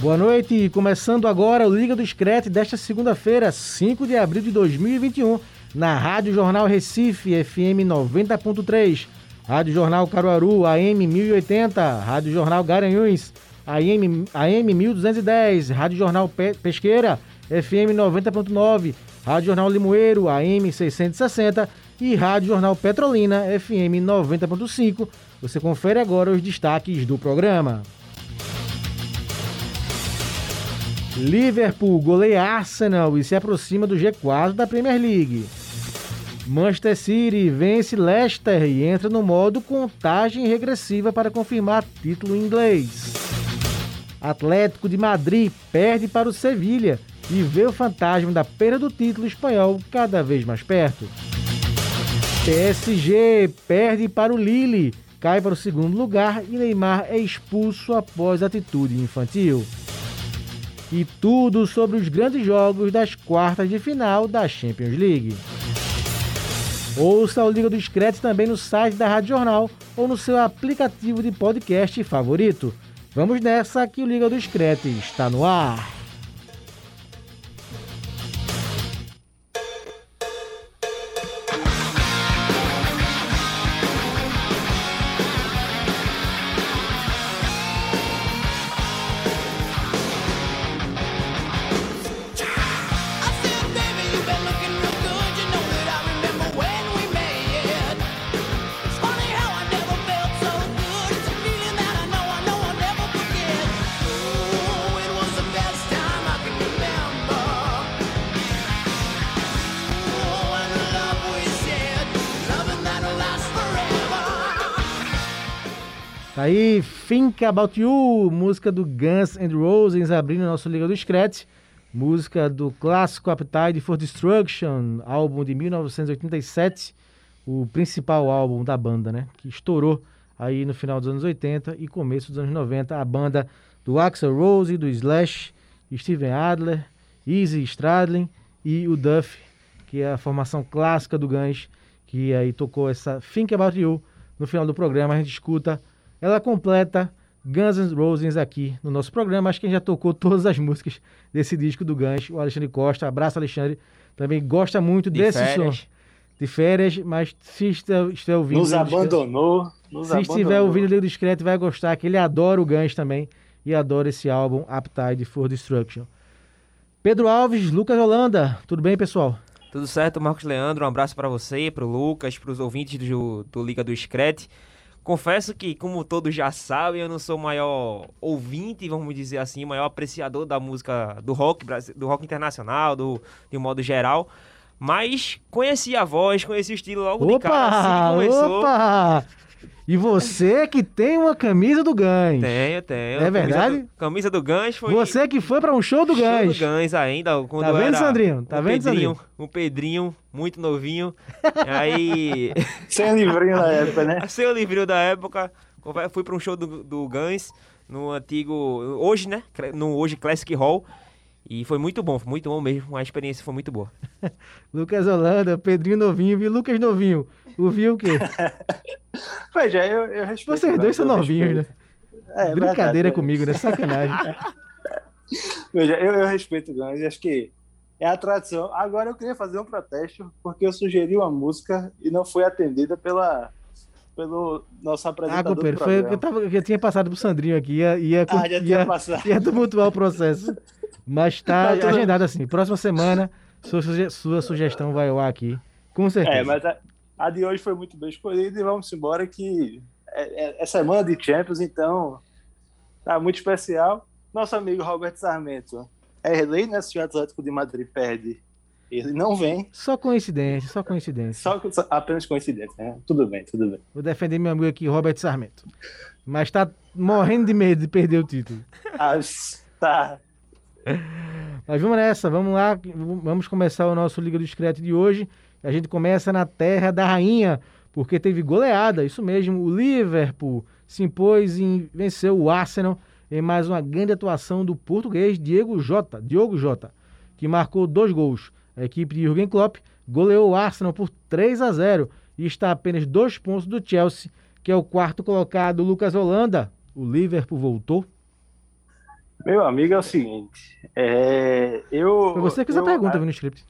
Boa noite, começando agora o Liga do Scratch desta segunda-feira, 5 de abril de 2021, na Rádio Jornal Recife, FM 90.3, Rádio Jornal Caruaru, AM 1080, Rádio Jornal Garanhuns, AM, AM 1210, Rádio Jornal Pe Pesqueira, FM 90.9, Rádio Jornal Limoeiro, AM 660 e Rádio Jornal Petrolina, FM 90.5. Você confere agora os destaques do programa. Liverpool goleia Arsenal e se aproxima do G4 da Premier League. Manchester City vence Leicester e entra no modo contagem regressiva para confirmar título inglês. Atlético de Madrid perde para o Sevilha e vê o fantasma da perda do título espanhol cada vez mais perto. PSG perde para o Lille, cai para o segundo lugar e Neymar é expulso após atitude infantil. E tudo sobre os grandes jogos das quartas de final da Champions League. Ouça o Liga do Scratch também no site da Rádio Jornal ou no seu aplicativo de podcast favorito. Vamos nessa que o Liga do Scratch está no ar. Aí, Think About You, música do Guns and Roses, abrindo nosso Liga do Scratch. Música do clássico Appetite for Destruction, álbum de 1987, o principal álbum da banda, né? Que estourou aí no final dos anos 80 e começo dos anos 90. A banda do Axel Rose, do Slash, Steven Adler, Easy Stradlin e o Duff, que é a formação clássica do Guns, que aí tocou essa Think About You. No final do programa a gente escuta ela completa Guns N' Roses aqui no nosso programa. Acho que a gente já tocou todas as músicas desse disco do Guns. O Alexandre Costa, abraço Alexandre, também gosta muito de desse férias. som. De férias, mas se estiver, ouvindo... Nos o abandonou. Nos Se estiver abandonou. ouvindo o Liga do Discreto, vai gostar, que ele adora o Guns também e adora esse álbum Appetite for Destruction. Pedro Alves, Lucas Holanda, tudo bem, pessoal? Tudo certo, Marcos Leandro? Um abraço pra você, pro Lucas, pros ouvintes do, do Liga do Screte. Confesso que, como todos já sabem, eu não sou o maior ouvinte, vamos dizer assim, o maior apreciador da música do rock, do rock internacional, do, de um modo geral. Mas conheci a voz, conheci o estilo logo de cara, assim Opa, começou. opa! E você que tem uma camisa do Guns. Tenho, tenho. É Camisa verdade? do- Camisa do Guns foi... Você que foi para um show do Show Guns. do Guns ainda. Quando Tá eu vendo, era Sandrinho? Tá um vendo, Pedrinho, Um Pedrinho, muito novinho. Aí... Sem livrinho na época, né? Sem o livrinho da época, fui para um show do, do Guns no antigo. Hoje, né? No hoje Classic Hall. E foi muito bom, foi muito bom mesmo. A experiência foi muito boa. Lucas Holanda, Pedrinho Novinho e Lucas Novinho. Ouviu o quê? Veja, eu, eu respeito. Vocês dois são eu novinhos, né? É, Brincadeira verdade, comigo, né? Sacanagem. Veja, eu, eu respeito o Guns e acho que é a tradição. Agora eu queria fazer um protesto porque eu sugeri uma música e não foi atendida pela, pelo nosso Ah, apresentador. companheiro, do foi eu, programa. tava, eu tinha passado pro Sandrinho aqui. Ia, ia, Ah, já tinha ia, passado. ia tumultuar o processo. Mas tá Tá agendado assim. Próxima semana, sua, suge- sua sugestão vai ao ar aqui. Com certeza. É, mas a, a de hoje foi muito bem escolhida e vamos embora que é, é, é semana de Champions, então tá muito especial. Nosso amigo Roberto Sarmento é lei, né? Se o Atlético de Madrid perde, ele não vem. Só coincidência, só coincidência. Só, só- apenas coincidência, né? Tudo bem, tudo bem. Vou defender meu amigo aqui, Robert Sarmento. Mas tá morrendo de medo de perder o título. Ah, tá. Mas vamos nessa, vamos lá, vamos começar o nosso Liga do Discreto de hoje. A gente começa na terra da rainha, porque teve goleada, isso mesmo, o Liverpool se impôs e venceu o Arsenal em mais uma grande atuação do português Diego Jota, Diogo Jota, que marcou dois gols. A equipe de Jürgen Klopp goleou o Arsenal por 3 a 0 e está a apenas dois pontos do Chelsea, que é o quarto colocado, Lucas Holanda. O Liverpool voltou. Meu amigo, é o seguinte. É, eu, Foi você que fez a eu- pergunta, viu no script.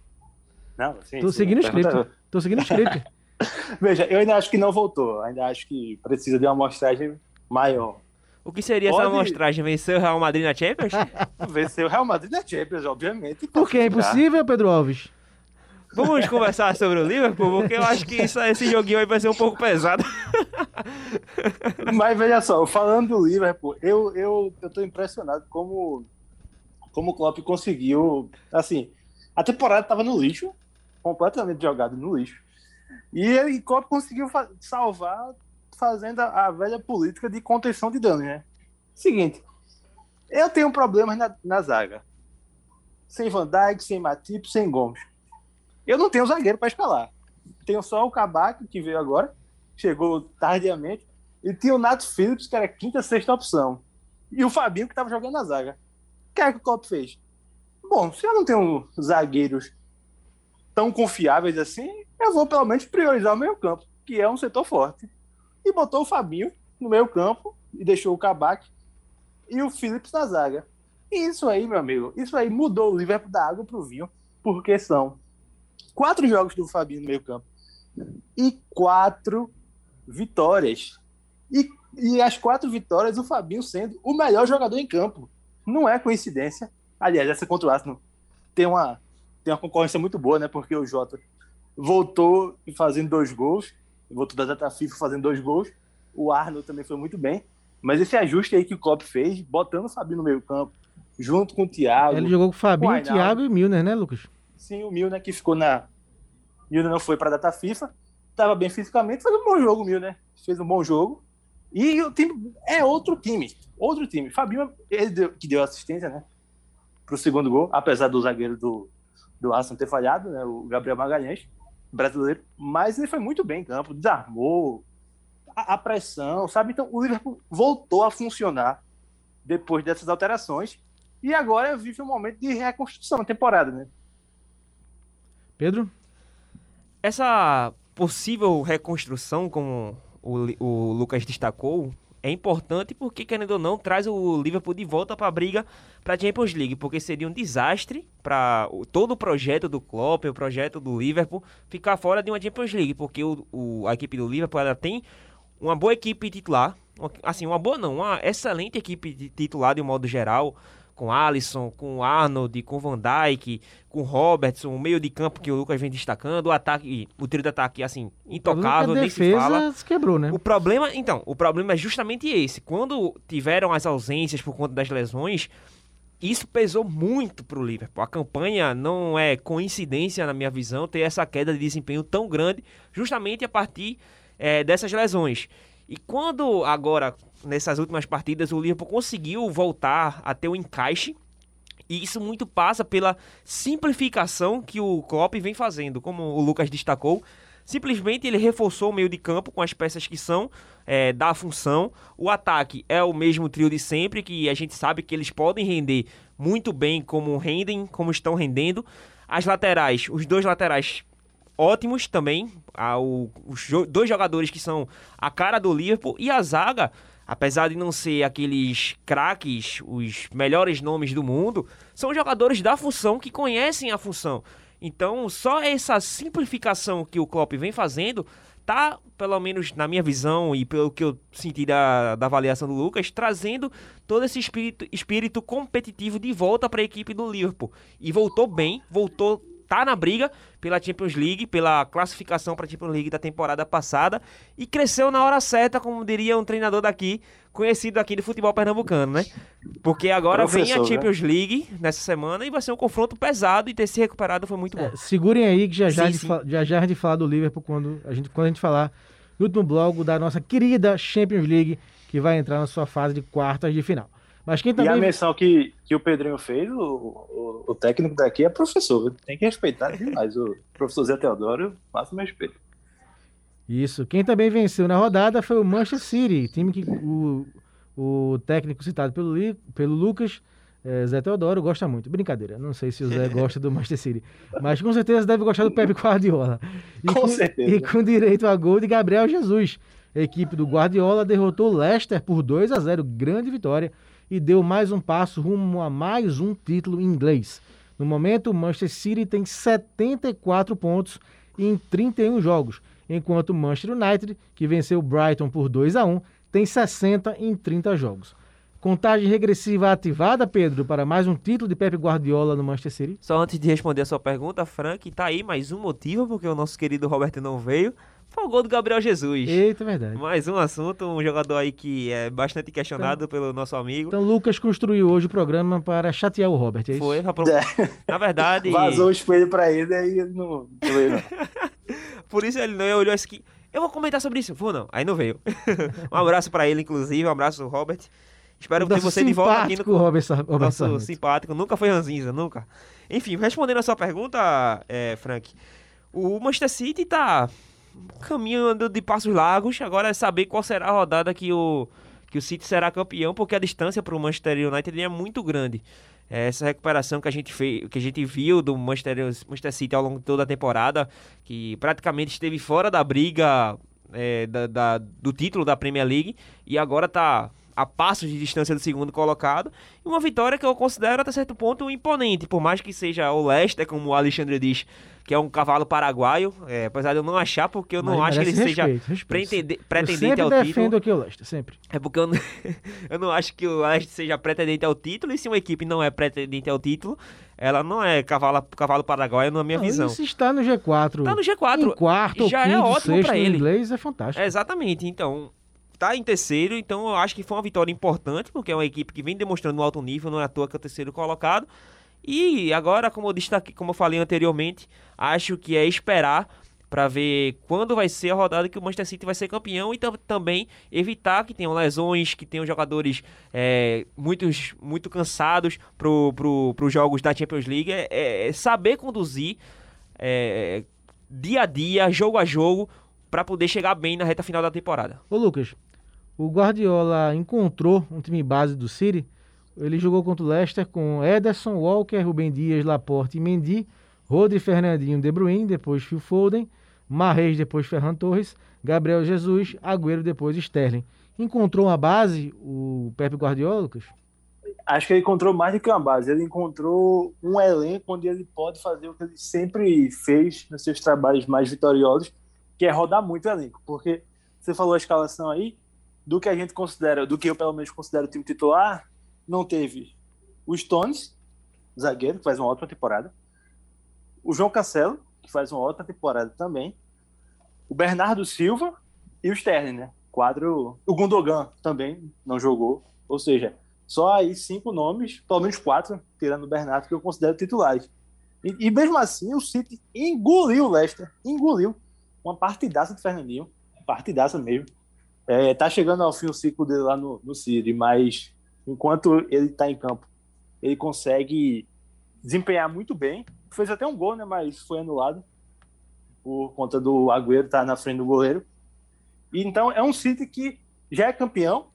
Não, sim, Tô sim, seguindo o pergunta- script. Tô seguindo o script. Veja, eu ainda acho que não voltou. Ainda acho que precisa de uma amostragem maior. O que seria essa Pode- amostragem? Vencer o Real Madrid na Champions? Vencer o Real Madrid na Champions, obviamente. Porque é impossível, Pedro Alves. Vamos conversar sobre o Liverpool, porque eu acho que isso- esse joguinho aí vai ser um pouco pesado. Mas veja só, falando do Liverpool, eu, eu, eu tô impressionado como, como o Klopp conseguiu. Assim, a temporada tava no lixo, completamente jogado no lixo. E ele, Klopp conseguiu salvar fazendo a, a velha política de contenção de dano, né? Seguinte, eu tenho problemas na, na zaga. Sem Van Dijk, sem Matip, sem Gomes. Eu não tenho zagueiro para escalar. Tenho só o Kabak, que veio agora, chegou tardiamente. E tinha o Nato Phillips, que era a quinta, sexta opção. E o Fabinho, que estava jogando na zaga. O que é que o Klopp fez? Bom, se eu não tenho zagueiros tão confiáveis assim, eu vou pelo menos priorizar o meio campo, que é um setor forte. E botou o Fabinho no meio campo e deixou o Kabak e o Phillips na zaga. E isso aí, meu amigo, isso aí mudou o Liverpool da água pro vinho, porque são quatro jogos do Fabinho no meio campo e quatro vitórias. E, e as quatro vitórias, o Fabinho sendo o melhor jogador em campo. Não é coincidência. Aliás, essa contra o Arsenal tem uma, tem uma concorrência muito boa, né? Porque o Jota voltou e fazendo dois gols, voltou da data FIFA fazendo dois gols. O Arnold também foi muito bem. Mas esse ajuste aí que o Klopp fez, botando o Fabinho no meio campo, junto com o Thiago. Ele jogou com o Fabinho, Wijnaldum. Thiago e Milner, né, Lucas? Sim, o Milner que ficou na. Milner não foi para a data FIFA, estava bem fisicamente, fez um bom jogo, o Milner. Fez um bom jogo. E o time é outro time. Outro time. Fabinho, ele deu, que deu assistência, né? Pro segundo gol, apesar do zagueiro do, do Arsenal ter falhado, né? O Gabriel Magalhães, brasileiro. Mas ele foi muito bem em campo, desarmou a, a pressão, sabe? Então o Liverpool voltou a funcionar depois dessas alterações. E agora vive um momento de reconstrução na temporada, né? Pedro? Essa possível reconstrução, como o, o Lucas destacou, é importante porque, querendo ou não, traz o Liverpool de volta para a briga para a Champions League, porque seria um desastre para todo o projeto do Klopp, o projeto do Liverpool, ficar fora de uma Champions League, porque o, o- a equipe do Liverpool ela tem uma boa equipe titular, assim, uma boa não, uma excelente equipe titular de um modo geral, com Alisson, com Arnold, com Van Dijk, com Robertson, o meio de campo que o Lucas vem destacando, o ataque, o trio de ataque assim, intocável, a nem se fala. se quebrou, né? O problema, então, o problema é justamente esse. Quando tiveram as ausências por conta das lesões, isso pesou muito pro Liverpool. A campanha não é coincidência, na minha visão, ter essa queda de desempenho tão grande, justamente a partir eh, dessas lesões. E quando agora, nessas últimas partidas, o Liverpool conseguiu voltar a ter o encaixe, e isso muito passa pela simplificação que o Klopp vem fazendo, como o Lucas destacou. Simplesmente ele reforçou o meio de campo com as peças que são é, da função. O ataque é o mesmo trio de sempre, que a gente sabe que eles podem render muito bem como rendem, como estão rendendo. As laterais, os dois laterais ótimos também. Ah, o- os jo- dois jogadores que são a cara do Liverpool e a zaga, apesar de não ser aqueles craques, os melhores nomes do mundo, são jogadores da função que conhecem a função. Então, só essa simplificação que o Klopp vem fazendo tá, pelo menos na minha visão e pelo que eu senti da, da avaliação do Lucas, trazendo todo esse espírito, espírito competitivo de volta para a equipe do Liverpool. E voltou bem, voltou tá na briga pela Champions League, pela classificação para a Champions League da temporada passada e cresceu na hora certa, como diria um treinador daqui, conhecido aqui do futebol pernambucano, né? Porque agora vem a Professor, né? Champions League nessa semana e vai ser um confronto pesado e ter se recuperado foi muito bom. É, segurem aí que já já, Sim, a gente sim. fa- já já a gente falar do Liverpool quando a gente, quando a gente falar no último bloco da nossa querida Champions League, que vai entrar na sua fase de quartas de final. Mas quem E a também. menção que, que o Pedrinho fez, o, o, o técnico daqui é professor. Tem que respeitar demais. O professor Zé Teodoro, máximo respeito. Isso. Quem também venceu na rodada foi o Manchester City, time que o, o técnico citado pelo, pelo Lucas, eh, Zé Teodoro, gosta muito. Brincadeira, não sei se o Zé gosta do Manchester City, mas com certeza deve gostar do Pepe Guardiola. E Com certeza. E com direito a gol de Gabriel Jesus. A equipe do Guardiola derrotou o Leicester por 2 a 0, grande vitória, e deu mais um passo rumo a mais um título inglês. No momento, o Manchester City tem 74 pontos em 31 jogos, enquanto o Manchester United, que venceu o Brighton por 2 a 1, tem 60 em 30 jogos. Contagem regressiva ativada, Pedro, para mais um título de Pepe Guardiola no Manchester City. Só antes de responder a sua pergunta, Frank, tá aí mais um motivo porque o nosso querido Roberto não veio. Foi o gol do Gabriel Jesus. Eita, é verdade. Mais um assunto, um jogador aí que é bastante questionado pelo nosso amigo. Então, Lucas construiu hoje o programa para chatear o Robert, é isso? Foi, pra pro- É. na verdade, Vazou o espelho pra ele aí ele não não veio, não. por isso ele não olhou assim que eu vou comentar sobre isso. Vou não, aí não veio. um abraço pra ele, inclusive, um abraço, Robert. Espero ter você de volta aqui no simpático Robert, Robert Nosso Sarmento. simpático, nunca foi ranzinza, nunca. Enfim, respondendo a sua pergunta, é, Frank, o Manchester City tá caminhando de passos largos. Agora é saber qual será a rodada que o, que o City será campeão, porque a distância para o Manchester United é muito grande. É, Essa recuperação que a gente fez, que a gente viu do Manchester, Manchester City ao longo de toda a temporada, que praticamente esteve fora da briga é, da- da- do título da Premier League e agora tá a passos de distância do segundo colocado. E uma vitória que eu considero até certo ponto imponente, por mais que seja o Leicester, como o Alexandre diz, que é um cavalo paraguaio, é, apesar de eu não achar, porque eu não Mas acho que ele merece seja respeito, respeito. pretende- Eu pretendente ao defendo título. aqui o Leicester, sempre. É porque eu não, eu não acho que o Leicester seja pretendente ao título, e se uma equipe não é pretendente ao título, ela não é cavalo, cavalo paraguaio na minha Não, visão. se está no G4, Tá no G4. em quarto já quinto, é ótimo no ele. inglês, é fantástico. É, exatamente, então tá em terceiro, então eu acho que foi uma vitória importante, porque é uma equipe que vem demonstrando um alto nível, não é à toa que é o terceiro colocado. E agora, como eu destaquei, como eu falei anteriormente, acho que é esperar para ver quando vai ser a rodada que o Manchester City vai ser campeão e tam- também evitar que tenham lesões, que tenham jogadores é, muitos, muito cansados para pro, os jogos da Champions League. É, é- é saber conduzir é, dia a dia, jogo a jogo, para poder chegar bem na reta final da temporada. Ô Lucas, o Guardiola encontrou um time base do City. Ele jogou contra o Leicester com Ederson, Walker, Rubem Dias, Laporte e Mendy, Rodri, Fernandinho, De Bruyne, depois Phil Foden, Marreis, depois Ferran Torres, Gabriel Jesus, Agüero, depois Sterling. Encontrou uma base o Pepe Guardiola, Lucas? Acho que ele encontrou mais do que uma base. Ele encontrou um elenco onde ele pode fazer o que ele sempre fez nos seus trabalhos mais vitoriosos, que é rodar muito o elenco. Porque você falou a escalação aí, do que a gente considera, do que eu pelo menos considero o time titular, não teve o Stones, zagueiro, que faz uma ótima temporada, o João Cancelo, que faz uma ótima temporada também, o Bernardo Silva e o Sterling, né? Quadro. O Gundogan também não jogou. Ou seja, só aí cinco nomes, pelo menos quatro, tirando o Bernardo, que eu considero titulares. E, e mesmo assim, o City engoliu o Leicester, engoliu. Uma partidaça de Fernandinho, partidaça mesmo. É, tá chegando ao fim o ciclo dele lá no, no City, mas enquanto ele tá em campo, ele consegue desempenhar muito bem. Fez até um gol, né? Mas foi anulado por conta do Agüero estar na frente do goleiro. Então é um City que já é campeão,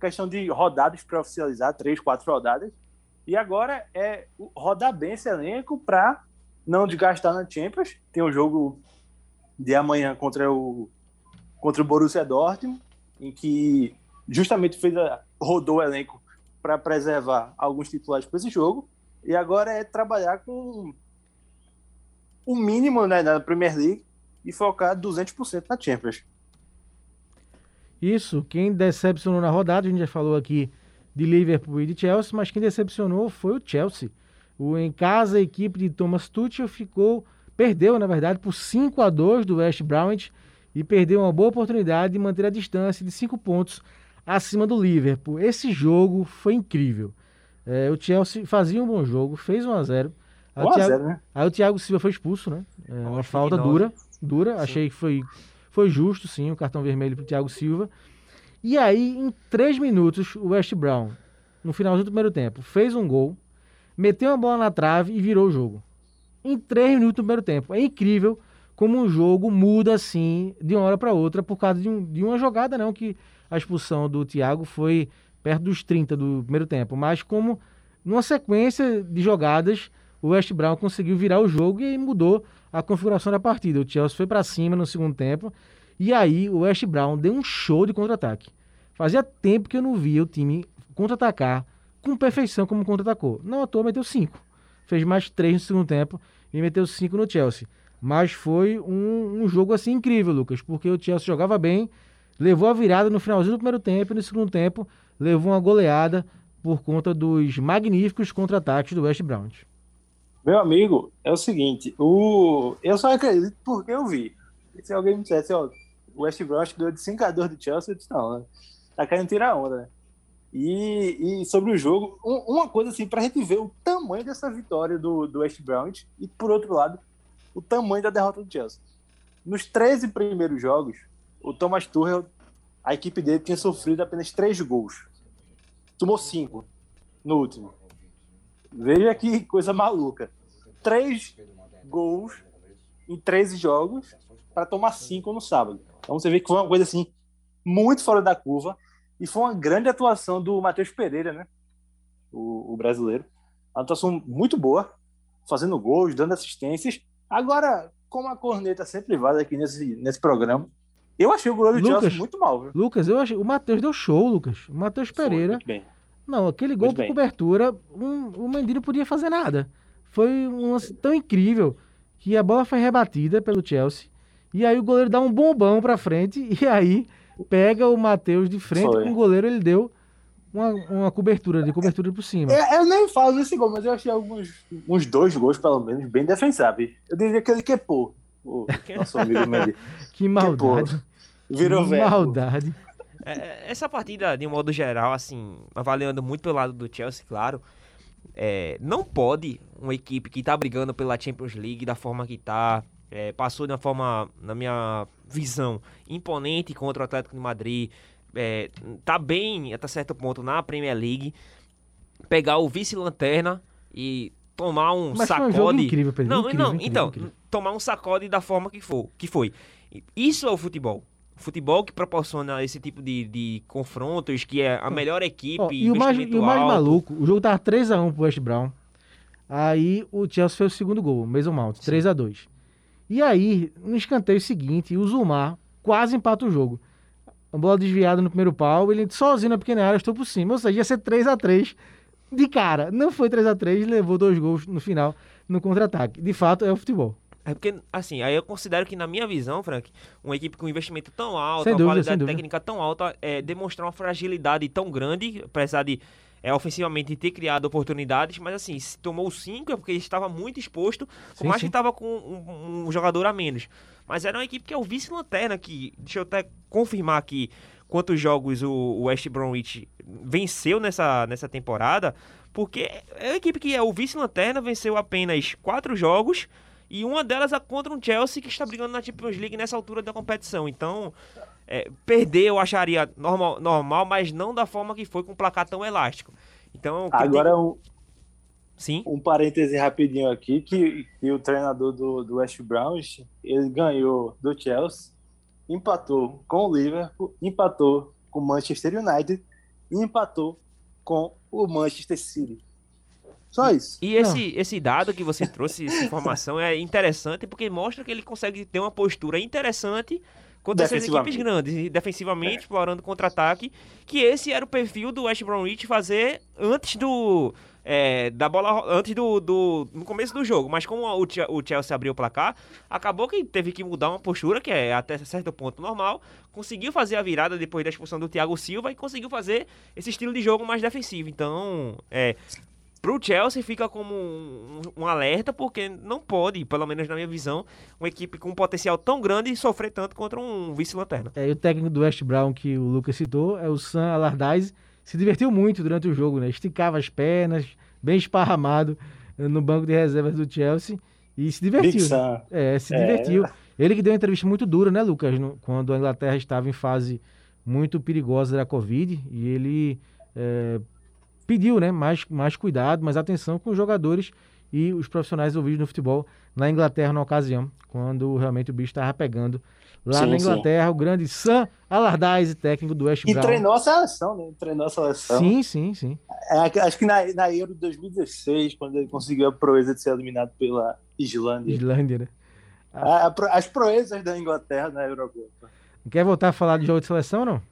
questão de rodadas para oficializar, três, quatro rodadas. E agora é rodar bem esse elenco para não desgastar na Champions. Tem o jogo de amanhã contra o contra o Borussia Dortmund, em que justamente fez a, rodou o elenco para preservar alguns titulares para esse jogo. E agora é trabalhar com o mínimo né, na Premier League e focar 200% na Champions. Isso, quem decepcionou na rodada, a gente já falou aqui de Liverpool e de Chelsea, mas quem decepcionou foi o Chelsea. O em casa, a equipe de Thomas Tuchel ficou, perdeu, na verdade, por 5 a 2 do West Bromwich e perdeu uma boa oportunidade de manter a distância de 5 pontos acima do Liverpool. Esse jogo foi incrível. É, o Chelsea fazia um bom jogo, fez 1 a 0. Aí o 1 a Thiago- 0 né? Aí o Thiago Silva foi expulso, né? É, uma falta dura, dura. Achei que foi, foi justo, sim, o cartão vermelho pro Thiago Silva. E aí, em três minutos, o West Brown no finalzinho do primeiro tempo, fez um gol, meteu uma bola na trave e virou o jogo. Em três minutos do primeiro tempo. É incrível como um jogo muda assim de uma hora para outra por causa de, um, de, uma jogada, não que a expulsão do Thiago foi perto dos 30 do primeiro tempo, mas como numa sequência de jogadas o West Brown conseguiu virar o jogo e mudou a configuração da partida. O Chelsea foi para cima no segundo tempo e aí o West Brown deu um show de contra-ataque. Fazia tempo que eu não via o time contra-atacar com perfeição como contra-atacou. Não à toa meteu cinco. Fez mais três no segundo tempo e meteu cinco no Chelsea. Mas foi um, um, jogo assim incrível, Lucas, porque o Chelsea jogava bem, levou a virada no finalzinho do primeiro tempo e no segundo tempo levou uma goleada por conta dos magníficos contra-ataques do West Brown. Meu amigo, é o seguinte, o... eu só acredito porque eu vi. Se alguém me dissesse, ó, o West Brown deu de 5 a 2 do Chelsea, eu disse, não, né? Tá querendo tirar onda, né? E, e sobre o jogo, um, uma coisa assim, pra gente ver o tamanho dessa vitória do, do West Brown e, por outro lado, o tamanho da derrota do Chelsea. Nos 13 primeiros jogos, o Thomas Tuchel, a equipe dele tinha sofrido apenas 3 gols. Tomou 5 no último. Veja que coisa maluca. 3 gols em 13 jogos para tomar 5 no sábado. Então você vê que foi uma coisa assim muito fora da curva e foi uma grande atuação do Matheus Pereira, né? O, o brasileiro. Uma atuação muito boa, fazendo gols, dando assistências. Agora, como a corneta sempre vai aqui nesse, nesse programa, eu achei o goleiro do Lucas, Chelsea muito mal. Viu? Lucas, eu achei. O Matheus deu show, Lucas. O Matheus Pereira. Foi, bem. Não, aquele gol por cobertura, um, o Mendy não podia fazer nada. Foi um lance tão incrível que a bola foi rebatida pelo Chelsea. E aí o goleiro dá um bombão pra frente. E aí pega o Matheus de frente Foi. com o goleiro, ele deu uma, uma cobertura, de cobertura por cima. Eu, eu nem falo desse gol, mas eu achei alguns uns dois gols, pelo menos, bem defensáveis. Eu diria que ele quepou. O nosso amigo Mendy. que maldade. Quepou. Virou velho. Maldade. É, é, essa partida, de um modo geral, assim, avaliando muito pelo lado do Chelsea, claro, é, não pode uma equipe que tá brigando pela Champions League da forma que tá, é, passou de uma forma, na minha visão, imponente contra o Atlético de Madrid, é, tá bem até certo ponto na Premier League, pegar o vice-lanterna e tomar um Mas sacode. Foi um incrível, Pedro. Não, incrível, não, incrível, então, incrível. tomar um sacode da forma que, for, que foi. Isso é o futebol. Futebol que proporciona esse tipo de, de confrontos, que é a melhor equipe. Oh, e, o mais, e o mais maluco, o jogo tava 3x1 pro West Brown. Aí o Chelsea fez o segundo gol, Mason Mount, 3x2. E aí, no escanteio seguinte, o Zumar quase empata o jogo. A bola desviada no primeiro pau, ele sozinho na pequena área, estou por cima. Ou seja, ia ser 3 a 3 de cara. Não foi 3 a 3 levou dois gols no final, no contra-ataque. De fato, é o futebol. É porque, assim, aí eu considero que, na minha visão, Frank, uma equipe com investimento tão alto, Sem uma dúvida, qualidade técnica tão alta, é, demonstrar uma fragilidade tão grande, apesar de é, ofensivamente ter criado oportunidades, mas assim, se tomou cinco é porque estava muito exposto, por Sim, mais sim. que estava com um, um jogador a menos. Mas era uma equipe que é o vice-lanterna, que, deixa eu até confirmar aqui quantos jogos o, West Bromwich venceu nessa, nessa temporada, porque é uma equipe que é o vice-lanterna, venceu apenas quatro jogos, e uma delas é contra um Chelsea que está brigando na Champions League nessa altura da competição. Então, é, perder eu acharia normal, normal, mas não da forma que foi com um placar tão elástico. Então, Agora, tem- um, sim. um parêntese rapidinho aqui, que, que o treinador do, do West Browns, ele ganhou do Chelsea, empatou com o Liverpool, empatou com o Manchester United e empatou com o Manchester City. Só isso. E esse, esse dado que você trouxe, essa informação, é interessante porque mostra que ele consegue ter uma postura interessante contra essas equipes grandes, e defensivamente, explorando contra-ataque, que esse era o perfil do West Bromwich fazer antes do... é, da bola antes do, do no começo do jogo, mas como o, o Chelsea abriu o placar, acabou que teve que mudar uma postura que é até certo ponto normal, conseguiu fazer a virada depois da expulsão do Thiago Silva e conseguiu fazer esse estilo de jogo mais defensivo. Então, é, Pro Chelsea fica como um, um alerta, porque não pode, pelo menos na minha visão, uma equipe com um potencial tão grande sofrer tanto contra um vice-lanterna. É, e o técnico do West Brown que o Lucas citou é o Sam Allardyce. Se divertiu muito durante o jogo, né? Esticava as pernas, bem esparramado eh, no banco de reservas do Chelsea e se divertiu. Né? É, se É. divertiu. Ele que deu uma entrevista muito dura, né, Lucas? no- quando a Inglaterra estava em fase muito perigosa da Covid e ele é, pediu né, mais, mais cuidado, mais atenção com os jogadores e os profissionais envolvidos no futebol na Inglaterra na ocasião, quando realmente o bicho estava pegando lá Sim, na sim. Inglaterra, o grande Sam Allardyce, técnico do West E Brom. treinou a seleção, né? Treinou a seleção. Sim, sim, sim. É, acho que na, na Euro de 2016, quando ele conseguiu a proeza de ser eliminado pela Islândia. Islândia, né? A- a as proezas da Inglaterra na Eurocopa. Quer voltar a falar de jogo de seleção, não?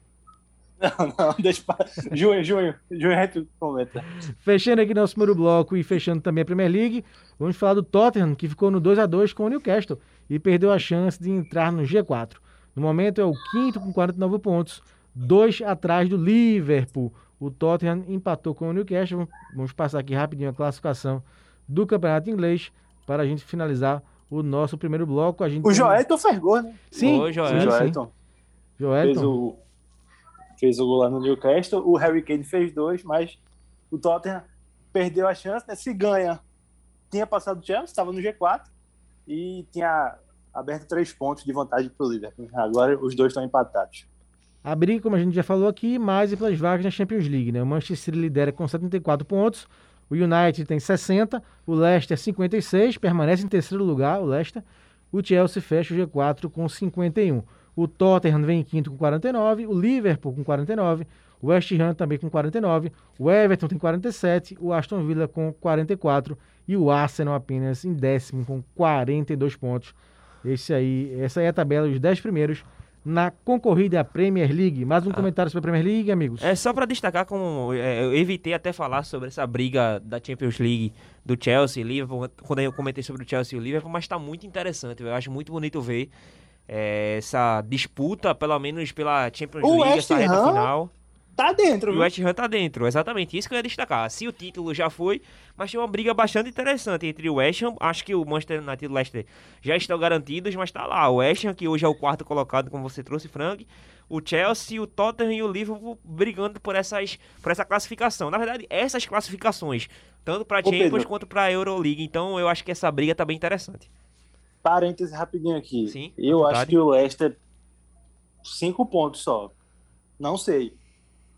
Não, não, deixa. Junho, junho. Junho a gente comenta. Fechando aqui nosso primeiro bloco e fechando também a Premier League, vamos falar do Tottenham, que ficou no 2 a 2 com o Newcastle e perdeu a chance de entrar no G4. No momento é o quinto com 49 pontos, dois atrás do Liverpool. O Tottenham empatou com o Newcastle. Vamos passar aqui rapidinho a classificação do Campeonato Inglês para a gente finalizar o nosso primeiro bloco. A gente O tem- Joelton fez gol, né? Sim, Joelton. O sim, sim. Joelton fez Joelton. o, fez o gol lá no Newcastle. O Harry Kane fez dois, mas o Tottenham perdeu a chance, né? Se ganha, tinha passado o Chelsea, estava no G4 e tinha aberto três pontos de vantagem para o Liverpool. Agora os dois estão empatados. A briga, como a gente já falou aqui, mais e pelas vagas na Champions League. Né? O Manchester City lidera com 74 pontos, o United tem 60, o Leicester 56, permanece em terceiro lugar, o Leicester. O Chelsea fecha o G4 com 51. O Tottenham vem em quinto com 49, o Liverpool com 49, o West Ham também com 49, o Everton tem 47, o Aston Villa com 44 e o Arsenal apenas em décimo com 42 pontos. Esse aí, essa aí é a tabela dos 10 primeiros na concorrida Premier League. Mais um comentário sobre a Premier League, amigos? É só pra destacar como é, eu evitei até falar sobre essa briga da Champions League do Chelsea e Liverpool quando eu comentei sobre o Chelsea e o Liverpool, mas tá muito interessante. Eu acho muito bonito ver é, essa disputa, pelo menos pela Champions O League, West essa reta Ham final. Tá dentro, E o viu? West Ham tá dentro, exatamente isso que eu ia destacar. Se o título já foi, mas tem uma briga bastante interessante entre o West Ham, acho que o Manchester United e o Leicester já estão garantidos, mas tá lá. O West Ham, que hoje é o quarto colocado, como você trouxe, Frank. O Chelsea, o Tottenham e o Liverpool brigando por, essas, por essa classificação. Na verdade, essas classificações, tanto pra Ô, Champions Pedro. quanto pra Euroleague. Então eu acho que essa briga tá bem interessante. Parêntese rapidinho aqui. Sim, Eu acho que o Leicester, cinco pontos só. Não sei.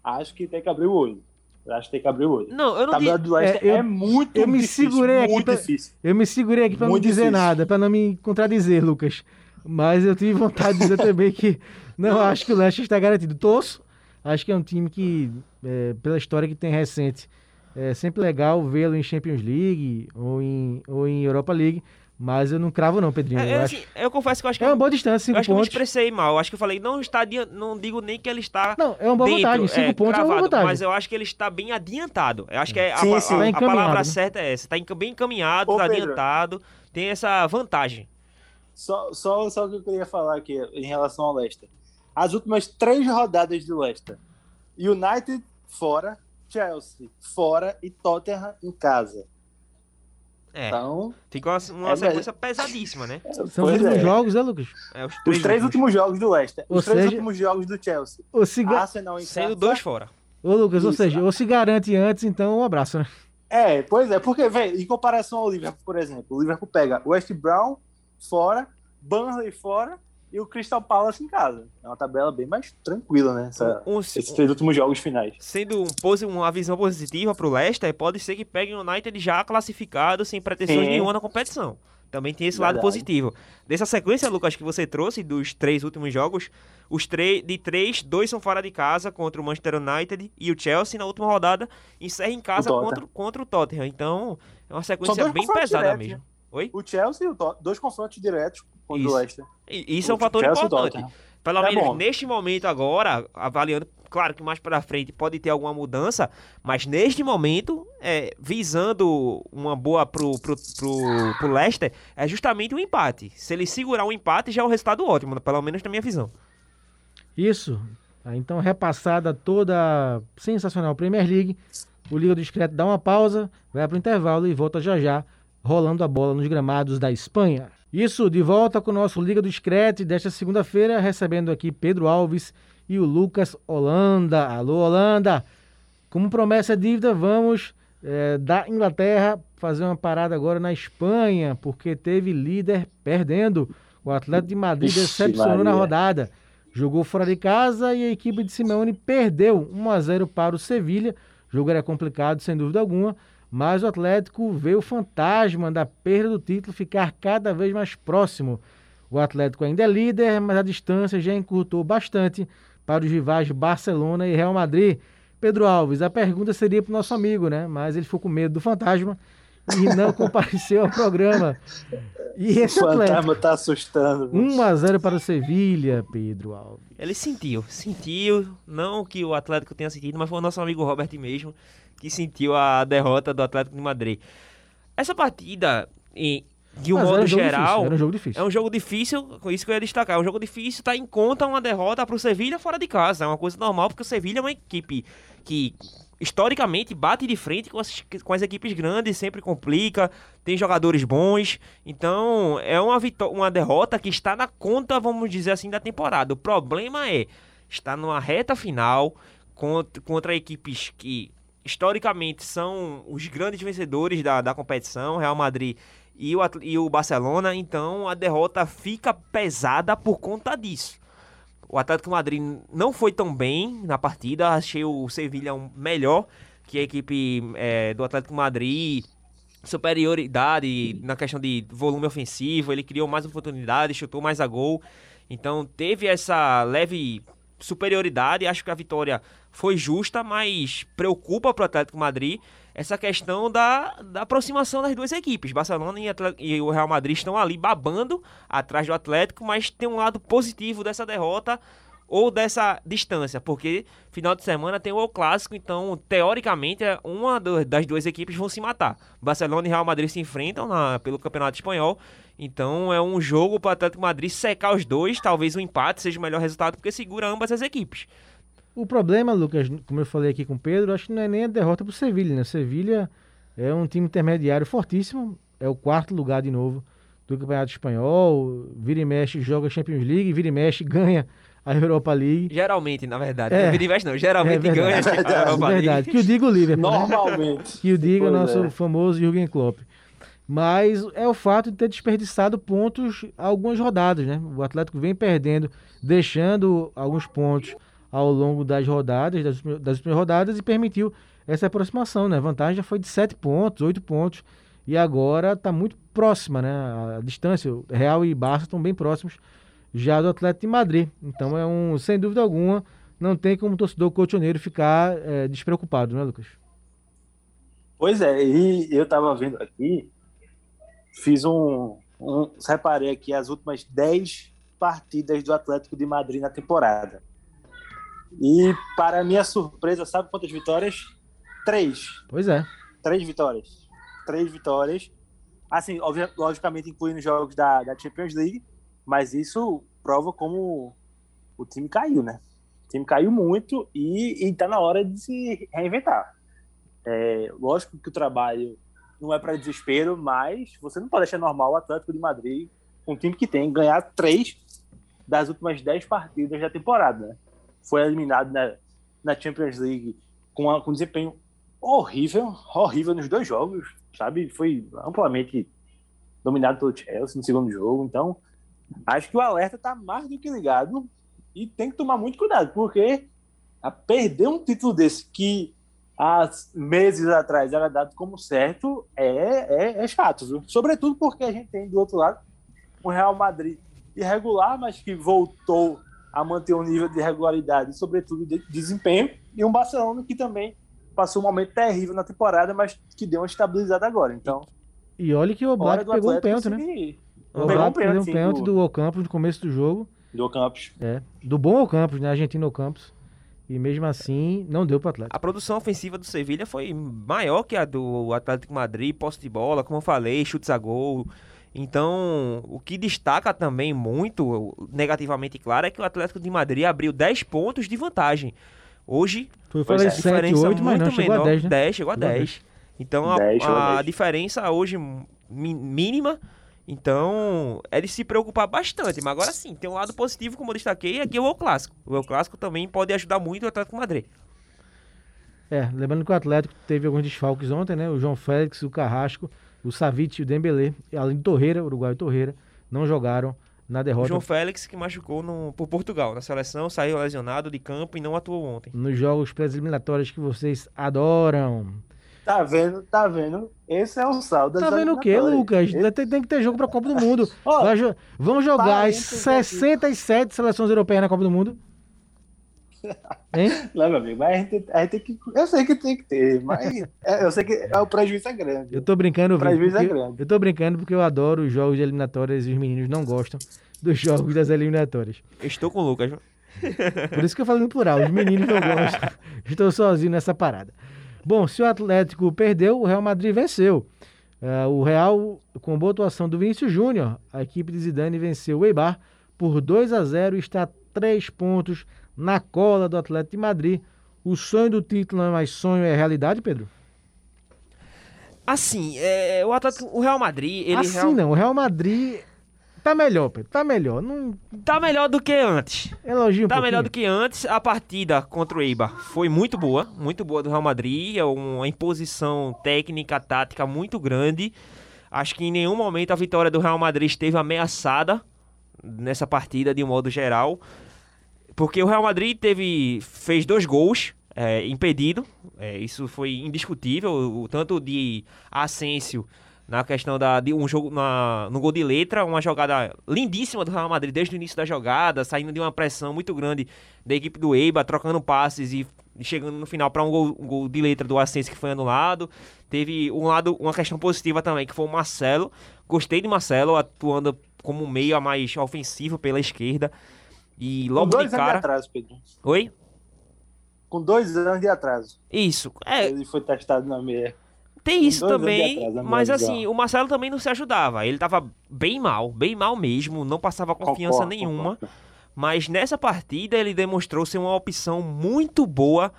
Acho que tem que abrir o olho. Acho que tem que abrir o olho. Não, eu A não tabela digo. do Leicester é, eu- é, muito eu me difícil, segurei aqui muito pra- difícil. Eu me segurei aqui para não dizer difícil. nada, para não me contradizer, Lucas. Mas eu tive vontade de dizer também que não acho que o Leicester está garantido. Torço. Acho que é um time que, é, pela história que tem recente, é sempre legal vê-lo em Champions League ou em, ou em Europa League. Mas eu não cravo, não, Pedrinho. É, eu, é, acho, assim, eu confesso que eu acho que é uma boa distância, Eu cinco acho que eu me pontos. expressei mal. Eu acho que eu falei, não está não digo nem que ele está Não, é uma boa dentro, vantagem. Cinco é, pontos é uma boa cravado, vantagem. Mas eu acho que ele está bem adiantado. Eu acho que é a, Sim, pa- sim. a- Tá a palavra né? certa é essa. Está bem encaminhado, está adiantado. Tem essa vantagem. Só, só, só o que eu queria falar aqui em relação ao Leicester. As últimas três rodadas do Leicester. United fora, Chelsea fora e Tottenham em casa. É, Então, fica uma, uma É, sequência pesadíssima, né? São os últimos é. jogos, né, Lucas? É, os os três últimos jogos do Leicester. Ou Os três seja- últimos jogos do Chelsea. Ou se, ga- Arsenal em Sendo casa. dois fora. Ô, Lucas, ou Isso, seja, né? ou se garante antes, então um abraço, né? É, pois é, porque, velho, em comparação ao Liverpool, por exemplo, o Liverpool pega West Brown fora, Burnley fora e o Crystal Palace em casa. É uma tabela bem mais tranquila, né? essa- Um- esses três últimos jogos finais. sendo um, uma visão positiva pro Leicester, pode ser que pegue o United já classificado, sem pretensões Sim. nenhuma na competição. Também tem esse lado Verdade. positivo. Dessa sequência, Lucas, que você trouxe dos três últimos jogos, os três de três, dois são fora de casa contra o Manchester United e o Chelsea na última rodada encerra em casa O contra, contra o Tottenham. Então, é uma sequência bem pesada diretos, mesmo. Oi? O Chelsea e o Tottenham, dois confrontos diretos contra Isso. o Leicester. E Isso é um O fator Chelsea o importante. Tottenham. Pelo É menos bom. neste momento agora, avaliando, claro que mais pra frente pode ter alguma mudança, mas neste momento, é, visando uma boa pro, pro, pro, pro Leicester, é justamente o empate. Se ele segurar o empate, já é um resultado ótimo, pelo menos na minha visão. Isso. Tá, então, repassada toda a sensacional Premier League, o Liga do Discreto dá uma pausa, vai para o intervalo e volta já já, rolando a bola nos gramados da Espanha. Isso, de volta com o nosso Liga do Discreto desta segunda-feira, recebendo aqui Pedro Alves e o Lucas Holanda. Alô, Holanda! Como promessa é dívida, vamos eh, da Inglaterra fazer uma parada agora na Espanha, porque teve líder perdendo. O Atlético de Madrid Ixi, decepcionou na Maria. rodada. Jogou fora de casa e a equipe de Simeone perdeu 1 a 0 para o Sevilha. jogo era complicado, sem dúvida alguma, mas o Atlético vê o fantasma da perda do título ficar cada vez mais próximo. O Atlético ainda é líder, mas a distância já encurtou bastante para os rivais Barcelona e Real Madrid. Pedro Alves, a pergunta seria para o nosso amigo, né? Mas ele ficou com medo do fantasma e não compareceu ao programa. E esse o Atlético, fantasma tá assustando. 1 a 0 para o Sevilha, Pedro Alves. Ele sentiu, sentiu, não que o Atlético tenha sentido, mas foi o nosso amigo Robert mesmo que sentiu a derrota do Atlético de Madrid. Essa partida, em, de um Mas modo um geral, difícil, um jogo difícil. é um jogo difícil, com isso que eu ia destacar. É um jogo difícil, tá em conta uma derrota pro Sevilha fora de casa. É uma coisa normal, porque o Sevilha é uma equipe que historicamente bate de frente com as, com as equipes grandes, sempre complica, tem jogadores bons. Então, é uma, uma derrota que está na conta, vamos dizer assim, da temporada. O problema é estar numa reta final contra, contra equipes que historicamente são os grandes vencedores da, da competição, Real Madrid e o, e o Barcelona, então a derrota fica pesada por conta disso. O Atlético Madrid não foi tão bem na partida, achei o Sevilha melhor que a equipe eh, do Atlético Madrid, superioridade na questão de volume ofensivo, ele criou mais oportunidades, chutou mais a gol, então teve essa leve superioridade, acho que a vitória foi justa, mas preocupa para o Atlético Madrid essa questão da, da aproximação das duas equipes. Barcelona e, e o Real Madrid estão ali babando atrás do Atlético, mas tem um lado positivo dessa derrota ou dessa distância, porque final de semana tem o Clássico, então teoricamente é uma das duas equipes vão se matar. Barcelona e Real Madrid se enfrentam na- pelo Campeonato Espanhol, então é um jogo para o Atlético Madrid secar os dois, talvez o empate seja o melhor resultado porque segura ambas as equipes. O problema, Lucas, como eu falei aqui com o Pedro, acho que não é nem a derrota para o Sevilha, né? O Sevilha é um time intermediário fortíssimo, é o quarto lugar de novo do Campeonato Espanhol, vira e mexe, joga Champions League, vira e mexe, ganha a Europa League. Geralmente, na verdade, É. não vira e mexe não, geralmente É ganha a Europa League. Verdade, que o diga o Liverpool, né? Normalmente. que o diga o nosso é. famoso Jürgen Klopp. Mas é o fato de ter desperdiçado pontos algumas rodadas, né? O Atlético vem perdendo, deixando alguns pontos ao longo das rodadas, das, das rodadas, e permitiu essa aproximação, né? A vantagem já foi de 7 pontos, 8 pontos, e agora está muito próxima, né? A distância, Real e Barça estão bem próximos já do Atlético de Madrid. Então é um, sem dúvida alguma, não tem como o torcedor cotoneiro ficar eh, despreocupado, né, Lucas? Pois é, e eu tava vendo aqui, fiz um, um. Reparei aqui as últimas 10 partidas do Atlético de Madrid na temporada. E, para minha surpresa, sabe quantas vitórias? Três. Pois é. Três vitórias. Três vitórias. Assim, logicamente incluindo jogos da, da Champions League, mas isso prova como o time caiu, né? O time caiu muito e, e tá na hora de se reinventar. É, lógico que o trabalho não é para desespero, mas você não pode achar normal o Atlético de Madrid, um time que tem, ganhar três das últimas dez partidas da temporada. Né? Foi eliminado na, na Champions League com, a- com desempenho horrível, horrível nos dois jogos, sabe? Foi amplamente dominado pelo Chelsea no segundo jogo. Então, acho que o alerta tá mais do que ligado e tem que tomar muito cuidado, porque a perder um título desse que há meses atrás era dado como certo é, é, é chato, viu? Sobretudo porque a gente tem do outro lado um Real Madrid irregular, mas que voltou a manter um nível de regularidade, sobretudo de desempenho, e um Barcelona que também passou um momento terrível na temporada, mas que deu uma estabilizada agora. Então, E olha que o Oblak pegou um pênalti, né? O Pegou um Oblak pegou um pênalti do, Ocampos no começo do jogo. do Campos. É, do bom Ocampos, né? Argentino Ocampos. E mesmo assim, não deu pro Atlético. A produção ofensiva do Sevilha foi maior que a do Atlético de Madrid, posse de bola, como eu falei, chutes a gol. Então, o que destaca também muito, negativamente claro, é que o Atlético de Madrid abriu 10 pontos de vantagem. Hoje, Foi é, 7, 8, mas não, chegou a 10, né? 10, chegou a Chegou a 10. Então, a, 10, chegou a a 10. diferença hoje mínima. Então, é de se preocupar bastante. Mas agora sim, tem um lado positivo, como eu destaquei, é que o El Clássico. O El Clássico também pode ajudar muito o Atlético Madrid. É, lembrando que o Atlético teve alguns desfalques ontem, né? O João Félix, o Carrasco, o Savic e o Dembélé, além do Torreira, o uruguaio Torreira, não jogaram na O derrota João Félix que machucou no, por Portugal na seleção, saiu lesionado de campo e não atuou ontem. nos jogos pré-eliminatórios que vocês adoram. Tá vendo? Tá vendo? Esse é o saldo. Tá vendo o quê. Lucas? Tem, tem que ter jogo pra Copa do Mundo. Vai jo- vamos jogar as parênteses aqui. 67 seleções europeias na Copa do Mundo? Hein? Não, meu amigo, mas a gente, a gente tem que. Eu sei que tem que ter, mas é, eu sei que é, o prejuízo é grande. Eu tô brincando, O prejuízo é grande. Eu tô brincando porque eu adoro os jogos de eliminatórias e os meninos não gostam dos jogos das eliminatórias. Eu estou com o Lucas. viu? Por isso que eu falo no plural, os meninos não gostam. Estou sozinho nessa parada. Bom, se o Atlético perdeu, o Real Madrid venceu. Ah, o Real, com boa atuação do Vinícius Júnior, a equipe de Zidane venceu o Eibar por 2 a 0 e está a 3 pontos na cola do Atlético de Madrid. O sonho do título não é mais sonho, é realidade, Pedro? Assim, é, o, Atlético, o Real Madrid, ele assim real- não, o Real Madrid tá melhor, Pedro, tá melhor. Não tá melhor do que antes. elogio um Tá pouquinho. melhor do que antes. A partida contra o Eibar foi muito boa, muito boa do Real Madrid. É uma imposição técnica, tática muito grande. Acho que em nenhum momento a vitória do Real Madrid esteve ameaçada nessa partida de um modo geral. Porque o Real Madrid teve, fez dois gols é, impedido. É, isso foi indiscutível. O, tanto de Asensio na questão da, de um jogo na, no gol de letra, uma jogada lindíssima do Real Madrid desde o início da jogada, saindo de uma pressão muito grande da equipe do Eibar, trocando passes e chegando no final para um gol, um gol de letra do Asensio que foi anulado. Teve um lado, uma questão positiva também, que foi o Marcelo. Gostei de Marcelo atuando como meio a mais ofensivo pela esquerda. E Com logo dois de anos de cara. atraso, Pedro. Oi? Com dois anos de atraso. Isso. É, Ele foi testado na meia. Tem isso também, na minha mas assim, o Marcelo também não se ajudava. Ele tava bem mal, bem mal mesmo, não passava confiança Concordo, nenhuma. concordo. Mas nessa partida ele demonstrou ser uma opção muito boa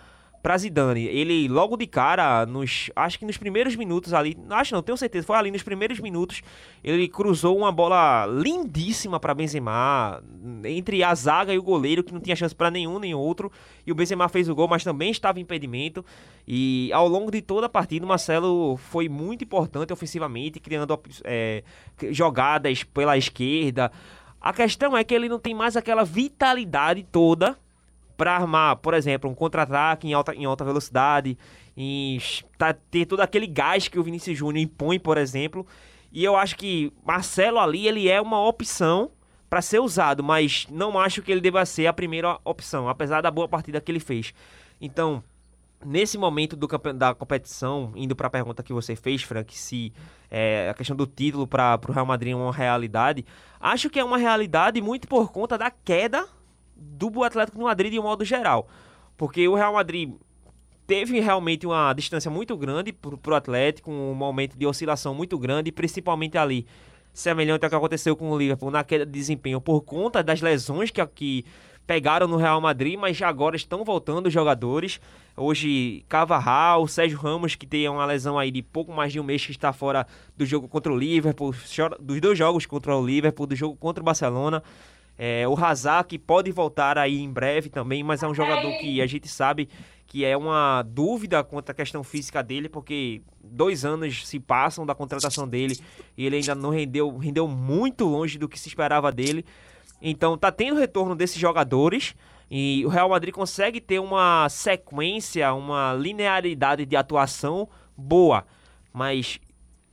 pra Zidane. Ele logo de cara, nos, acho que nos primeiros minutos ali, acho não, tenho certeza, foi ali nos primeiros minutos, ele cruzou uma bola lindíssima pra Benzema, entre a zaga e o goleiro que não tinha chance pra nenhum nem outro, e o Benzema fez o gol, mas também estava impedimento. E ao longo de toda a partida, o Marcelo foi muito importante ofensivamente, criando é, jogadas pela esquerda. A questão é que ele não tem mais aquela vitalidade toda para armar, por exemplo, um contra-ataque em alta, em alta velocidade, em tá, ter todo aquele gás que o Vinícius Júnior impõe, por exemplo. E eu acho que Marcelo ali ele é uma opção para ser usado, mas não acho que ele deva ser a primeira opção, apesar da boa partida que ele fez. Então, nesse momento do da competição, indo para a pergunta que você fez, Frank, se é, a questão do título para o Real Madrid é uma realidade, acho que é uma realidade muito por conta da queda do Atlético de Madrid de um modo geral. Porque o Real Madrid teve realmente uma distância muito grande pro, pro Atlético, um momento de oscilação muito grande, principalmente ali, semelhante ao que aconteceu com o Liverpool na queda de desempenho por conta das lesões que, pegaram no Real Madrid, mas já agora estão voltando os jogadores. Hoje, Cavarral, Sérgio Ramos, que tem uma lesão aí de pouco mais de um mês que está fora do jogo contra o Liverpool, dos dois jogos contra o Liverpool, do jogo contra o Barcelona. É, o Hazard, que pode voltar aí em breve também, mas é um jogador que a gente sabe que é uma dúvida quanto à questão física dele, porque dois anos se passam da contratação dele e ele ainda não rendeu, rendeu muito longe do que se esperava dele. Então tá tendo retorno desses jogadores e o Real Madrid consegue ter uma sequência, uma linearidade de atuação boa, mas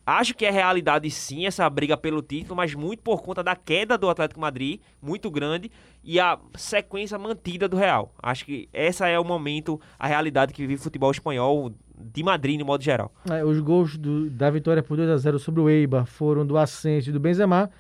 Acho que é realidade sim essa briga pelo título, mas muito por conta da queda do Atlético Madrid, muito grande, e a sequência mantida do Real. Acho que essa é o momento, a realidade que vive o futebol espanhol de Madrid no modo geral. É, os gols do- da vitória por 2 a 0 sobre o Eibar foram do Asensio e do Benzema.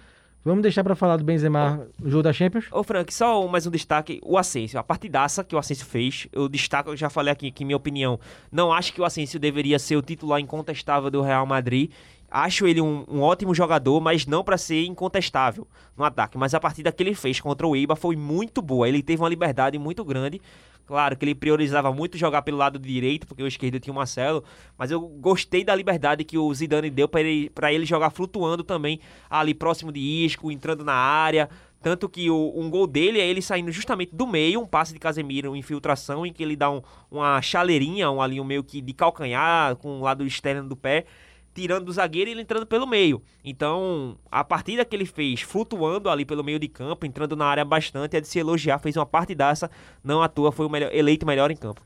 Vamos deixar para falar do Benzema no jogo da Champions? Ô Frank, só mais um destaque, o Asensio, a partidaça que o Asensio fez, eu destaco, eu já falei aqui que minha opinião, não acho que o Asensio deveria ser o titular incontestável do Real Madrid, acho ele um, um ótimo jogador, mas não para ser incontestável no ataque, mas a partida que ele fez contra o Eibar foi muito boa, ele teve uma liberdade muito grande, Claro que ele priorizava muito jogar pelo lado direito, porque o esquerdo tinha o Marcelo, mas eu gostei da liberdade que o Zidane deu para ele, ele jogar flutuando também ali próximo de Isco, entrando na área. Tanto que o, um gol dele é ele saindo justamente do meio, um passe de Casemiro, uma infiltração, em que ele dá um- uma chaleirinha, um ali um meio que de calcanhar, com o lado externo do pé. Tirando do zagueiro e ele entrando pelo meio. Então, a partida que ele fez, flutuando ali pelo meio de campo, entrando na área bastante, é de se elogiar, fez uma partidaça, não à toa, foi o melhor, eleito melhor em campo.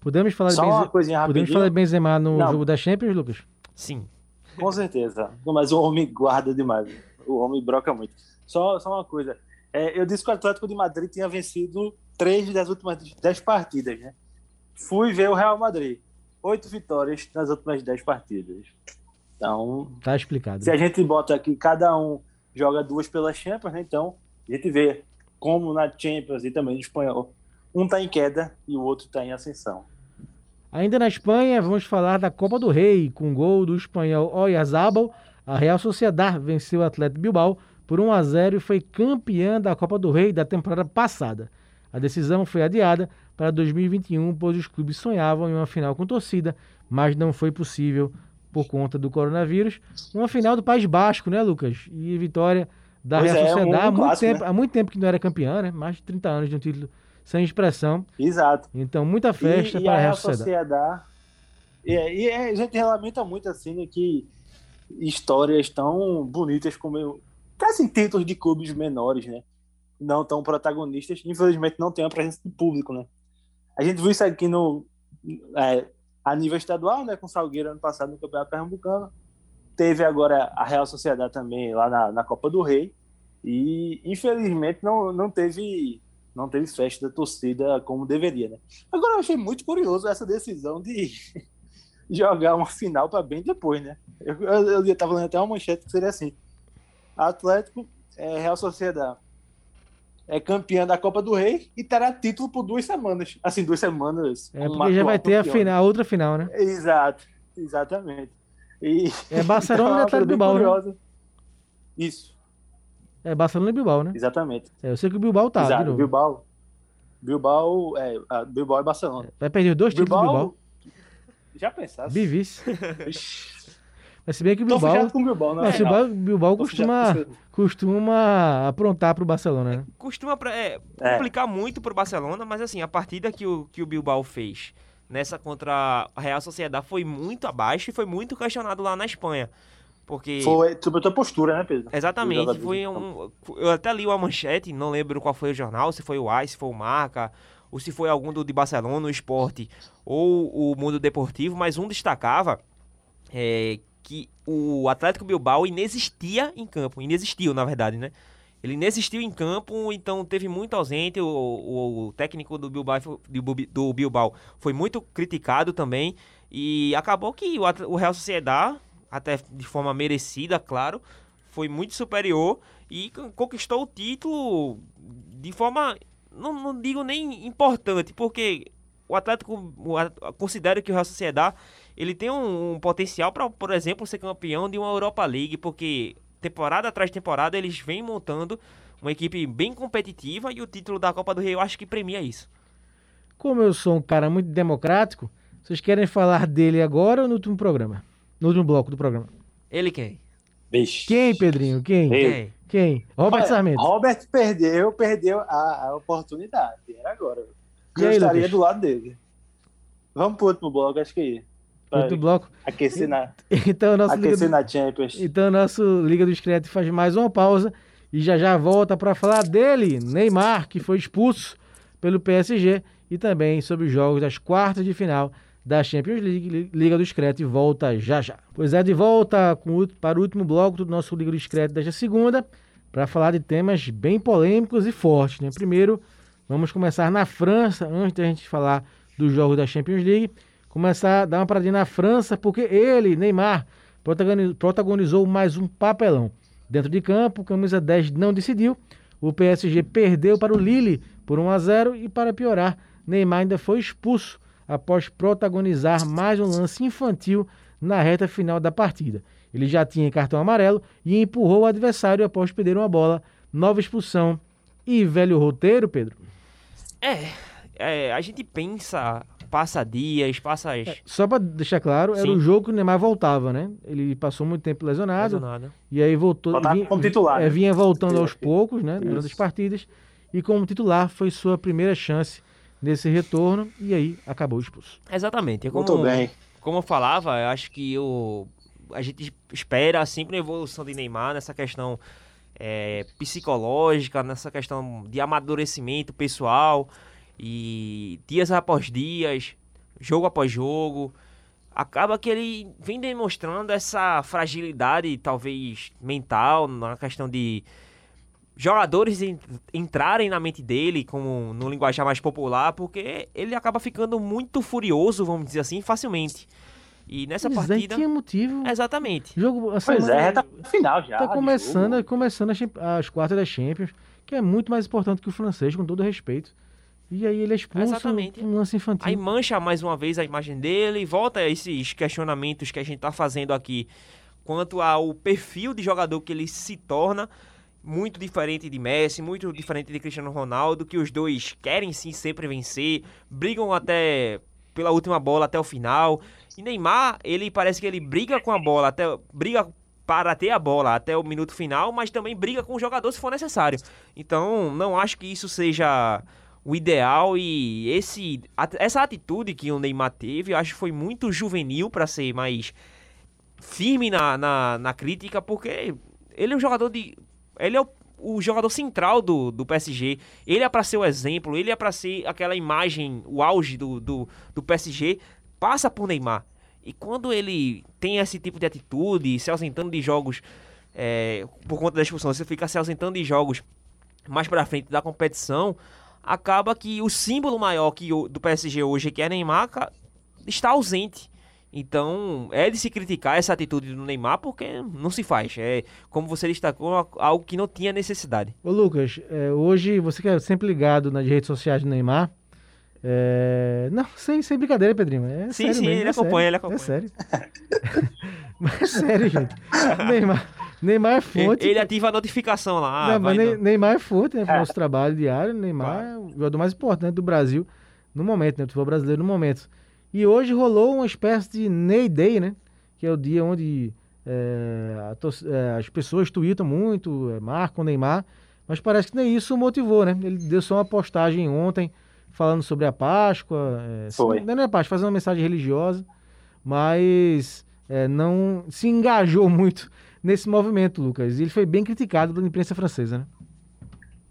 Podemos falar, Só de, uma Benze... coisinha Podemos rapidinho. falar de Benzema no Não. jogo da Champions, Lucas? Sim. Com certeza. Mas o homem guarda demais. O homem broca muito. Só, só uma coisa. É, eu disse que o Atlético de Madrid tinha vencido três das últimas dez partidas, né? Fui ver o Real Madrid. Oito vitórias nas últimas dez partidas. Então, Tá explicado. se a gente bota aqui, cada um joga duas pela Champions, né? Então, a gente vê como na Champions e também no espanhol, um tá em queda e o outro tá em ascensão. Ainda na Espanha, vamos falar da Copa do Rei, com gol do espanhol Oyarzabal. A Real Sociedad venceu o Atlético Bilbao por 1 a 0 e foi campeã da Copa do Rei da temporada passada. A decisão foi adiada para 2021, pois os clubes sonhavam em uma final com torcida, mas não foi possível por conta do coronavírus. Uma final do País Basco, né, Lucas? E vitória da Pois Real é, um há, muito clássico, tempo, né? há muito tempo que não era campeã, né? Mais de 30 anos de um título sem expressão. Exato. Então, muita festa e, e para a a Real Real Sociedad. Sociedad. E, e a gente lamenta muito assim né, que histórias tão bonitas como eu, assim, títulos de clubes menores, né? Não tão protagonistas, infelizmente não tem a presença do público, né? A gente viu isso aqui no é, a nível estadual, né? Com o Salgueiro ano passado no Campeonato Pernambucano. Teve agora a Real Sociedade também lá na, na Copa do Rei. E infelizmente não, não teve não teve festa da torcida como deveria, né? Agora eu achei muito curioso essa decisão de jogar uma final para bem depois, né? Eu, eu, eu estava lendo até uma manchete que seria assim: Atlético, é, Real Sociedade é campeã da Copa do Rei e terá título por duas semanas. Assim, duas semanas. É porque já vai ter a, final, a outra final, né? Exato, exatamente. E, É Barcelona então, e uma Atlético Bilbao, né? Isso, É Barcelona e Bilbao, né? exatamente. É, eu sei que o Bilbao tá, de Exato, novo. Bilbao. Bilbao é, Bilbao é Barcelona. Vai perder dois títulos do Bilbao. Já pensasse? Bivice. Mas se bem que o Bilbao... com o Bilbao, não Não, é? se o Bilbao, Bilbao Tô costuma, costuma aprontar pro Barcelona, né? Costuma pra- é, É. complicar muito pro Barcelona, mas assim, a partida que o, que o Bilbao fez nessa contra a Real Sociedade foi muito abaixo e foi muito questionado lá na Espanha. Porque. Foi sobre a tua postura, né, Pedro? Exatamente, foi um. Eu até li uma manchete, não lembro qual foi o jornal, se foi o AI, se foi o Marca, ou se foi algum do de Barcelona, o Esporte, ou o Mundo Deportivo, mas um destacava é, que o Atlético Bilbao inexistia em campo, inexistiu na verdade, né? Ele inexistiu em campo, então teve muito ausente. O, o- o técnico do Bilbao, do Bilbao foi muito criticado também. E acabou que o, o Real Sociedad, até de forma merecida, claro, foi muito superior e con- conquistou o título de forma, não, não digo nem importante, porque o Atlético, o considero que o Real Sociedad ele tem um, um potencial para, por exemplo, ser campeão de uma Europa League, porque temporada atrás de temporada eles vêm montando uma equipe bem competitiva e o título da Copa do Rei eu acho que premia isso. Como eu sou um cara muito democrático, vocês querem falar dele agora ou no último programa? No último bloco do programa. Ele quem? Bicho. Quem, Pedrinho? Quem? Ei. Quem? Quem? Robert Olha, Sarmento. Robert perdeu, perdeu a, a oportunidade. Era agora. E Eu aí, estaria Lucas? do lado dele. Vamos pro último bloco, acho que. Vai Outro bloco. aquecer na, Então, nosso aquecer do... na Champions. Então, nosso Liga do Discreto faz mais uma pausa e já já volta para falar dele, Neymar, que foi expulso pelo PSG, e também sobre os jogos das quartas de final da Champions League, Li- Liga do Discreto, e volta já já. Pois é, de volta o- para o último bloco do nosso Liga do Discreto desta segunda, para falar de temas bem polêmicos e fortes. Né? Primeiro, vamos começar na França, antes da gente falar dos jogos da Champions League. Começar a dar uma paradinha na França, porque ele, Neymar, protagoni- protagonizou mais um papelão. Dentro de campo, camisa 10 não decidiu. O PSG perdeu para o Lille por 1 a 0 e para piorar, Neymar ainda foi expulso após protagonizar mais um lance infantil na reta final da partida. Ele já tinha cartão amarelo e empurrou o adversário após perder uma bola. Nova expulsão e velho roteiro, Pedro. É, é, a gente pensa, passa dias, passa as... Só para deixar claro, era Sim. o jogo que o Neymar voltava, né? Ele passou muito tempo lesionado, lesionado. e aí voltou, Voltava vinha, como titular, é, né? vinha voltando aos Isso. poucos, né, durante as partidas, e como titular foi sua primeira chance nesse retorno e aí acabou expulso. Exatamente. É como, Muito bem. como eu falava, eu acho que o a gente espera sempre uma evolução de Neymar nessa questão é, psicológica, nessa questão de amadurecimento pessoal. E dias após dias, jogo após jogo, acaba que ele vem demonstrando essa fragilidade, talvez mental, na questão de jogadores entrarem na mente dele, como no linguajar mais popular, porque ele acaba ficando muito furioso, vamos dizer assim, facilmente. E nessa Pois é, partida. tinha motivo. Exatamente. Jogo, a Pois semana- é, tá final já. Tá começando, jogo. começando as, as quartas da Champions, que é muito mais importante que o francês, com todo respeito. E aí ele é expulso Exatamente. um lance infantil. Aí mancha mais uma vez a imagem dele, volta a esses questionamentos que a gente tá fazendo aqui quanto ao perfil de jogador que ele se torna, muito diferente de Messi, muito diferente de Cristiano Ronaldo, que os dois querem sim sempre vencer, brigam até pela última bola até o final. E Neymar, ele parece que ele briga com a bola até briga para ter a bola até o minuto final, mas também briga com o jogador se for necessário. Então, não acho que isso seja o ideal e esse essa atitude que o Neymar teve, eu acho que foi muito juvenil para ser mais firme na, na, na crítica, porque ele é um jogador de ele é o, o jogador central do, do PSG. Ele é para ser o exemplo, ele é para ser aquela imagem, o auge do, do, do PSG, passa por Neymar. E quando ele tem esse tipo de atitude, se ausentando de jogos é, por conta da expulsão, você fica se ausentando de jogos mais pra frente da competição, acaba que o símbolo maior que o- do PSG hoje, que é Neymar, está ausente. Então, é de se criticar essa atitude do Neymar, porque não se faz. É, como você destacou, algo que não tinha necessidade. Ô Lucas, é, hoje você que é sempre ligado nas redes sociais do Neymar. é, Não, sem, sem brincadeira, Pedrinho. É Sim, sério sim, mesmo, ele é acompanha, sério, ele acompanha. É sério. Mas é sério, gente. Neymar, Neymar é fonte. Ele ativa a notificação lá. Não, Ah, vai mas Ne- Neymar é fonte, né? Pro nosso trabalho diário. Neymar é o jogador mais importante do Brasil no momento, né? Do futebol brasileiro no momento. E hoje rolou uma espécie de Ney Day, né? Que é o dia onde é, é, as pessoas tweetam muito, é, marcam o Neymar. Mas parece que nem isso o motivou, né? Ele deu só uma postagem ontem falando sobre a Páscoa. É, Foi. Não é Páscoa, fazendo uma mensagem religiosa. Mas é, não se engajou muito nesse movimento, Lucas. E ele foi bem criticado pela imprensa francesa, né?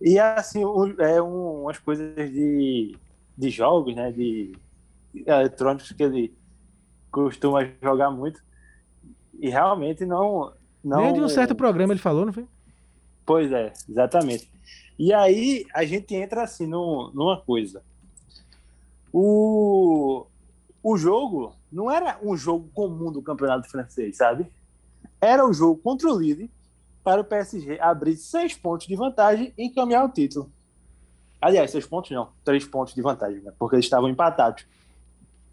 E assim, é um, umas coisas de, de jogos, né? De eletrônicos que ele costuma jogar muito. E realmente não. não Nem de um certo programa ele falou, não foi? Pois é, exatamente. E aí a gente entra assim num- numa coisa. O, o jogo não era um jogo comum do campeonato francês, sabe? Era o jogo contra o líder para o PSG abrir seis pontos de vantagem e encaminhar o título. Aliás, seis pontos não, três pontos de vantagem, né? porque eles estavam empatados.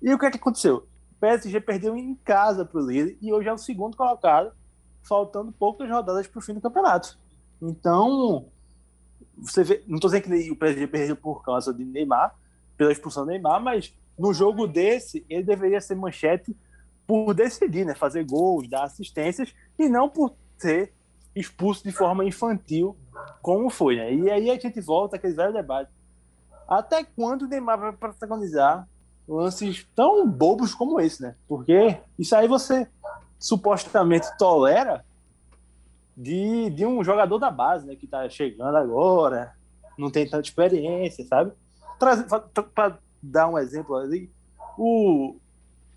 E o que, é que aconteceu? O PSG perdeu em casa para o líder e hoje é o segundo colocado, faltando poucas rodadas para o fim do campeonato. Então, você vê, não estou dizendo que o PSG perdeu por causa de Neymar, pela expulsão do Neymar, mas no jogo desse, ele deveria ser manchete por decidir, né? Fazer gols, dar assistências, e não por ser expulso de forma infantil, como foi, né? E aí a gente volta àquele velho debate. Até quando o Neymar vai protagonizar lances tão bobos como esse, né? Porque isso aí você supostamente tolera de, de um jogador da base, né? Que tá chegando agora, não tem tanta experiência, sabe? Para dar um exemplo ali, o,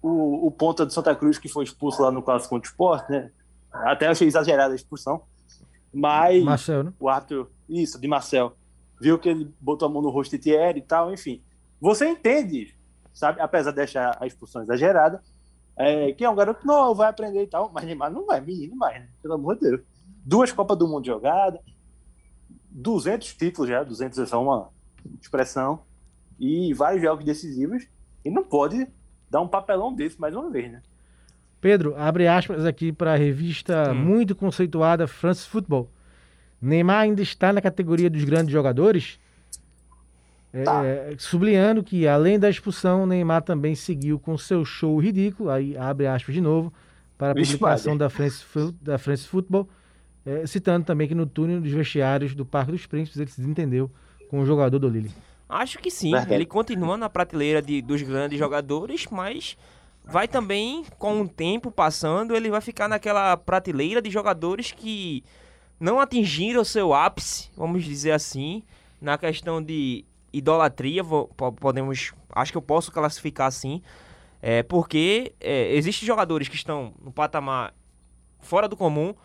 o, o ponta de Santa Cruz que foi expulso lá no Clássico contra o Sport, né? Até achei exagerada a expulsão, mas Marcel, né? o árbitro, isso, de Marcel, viu que ele botou a mão no rosto de Thierry e tal, enfim. Você entende, sabe, apesar de achar a expulsão exagerada, é, que é um garoto novo, vai aprender e tal, mas Neymar não é menino mais, né? Pelo amor de Deus. Duas Copas do Mundo jogadas, 200 títulos já, 200 é só uma expressão, e vários jogos decisivos, e não pode dar um papelão desse mais uma vez, né? Pedro, abre aspas aqui para a revista Hum. muito conceituada France Football. Neymar ainda está na categoria dos grandes jogadores? É, Tá. sublinhando que, além da expulsão, Neymar também seguiu com seu show ridículo, aí abre aspas de novo, para a publicação da France, da France Football, é, citando também que no túnel dos vestiários do Parque dos Príncipes ele se desentendeu com o jogador do Lille. Acho que sim. Verdade. Ele continua na prateleira de, dos grandes jogadores, mas vai também, com o tempo passando, ele vai ficar naquela prateleira de jogadores que não atingiram o seu ápice, vamos dizer assim, na questão de idolatria, podemos, acho que eu posso classificar assim, é, porque é, existem jogadores que estão no patamar fora do comum,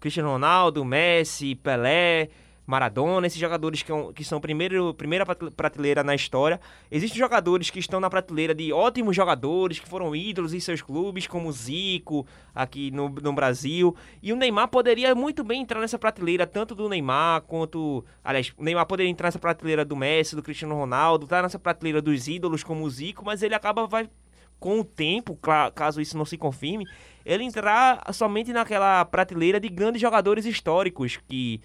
Cristiano Ronaldo, Messi, Pelé, Maradona, esses jogadores que, que são primeiro, primeira prateleira na história. Existem jogadores que estão na prateleira de ótimos jogadores, que foram ídolos em seus clubes, como Zico, aqui no, no Brasil. E o Neymar poderia muito bem entrar nessa prateleira, tanto do Neymar quanto. Aliás, o Neymar poderia entrar nessa prateleira do Messi, do Cristiano Ronaldo, tá nessa prateleira dos ídolos, como o Zico, mas ele acaba vai com o tempo, caso isso não se confirme, ele entrar somente naquela prateleira de grandes jogadores históricos que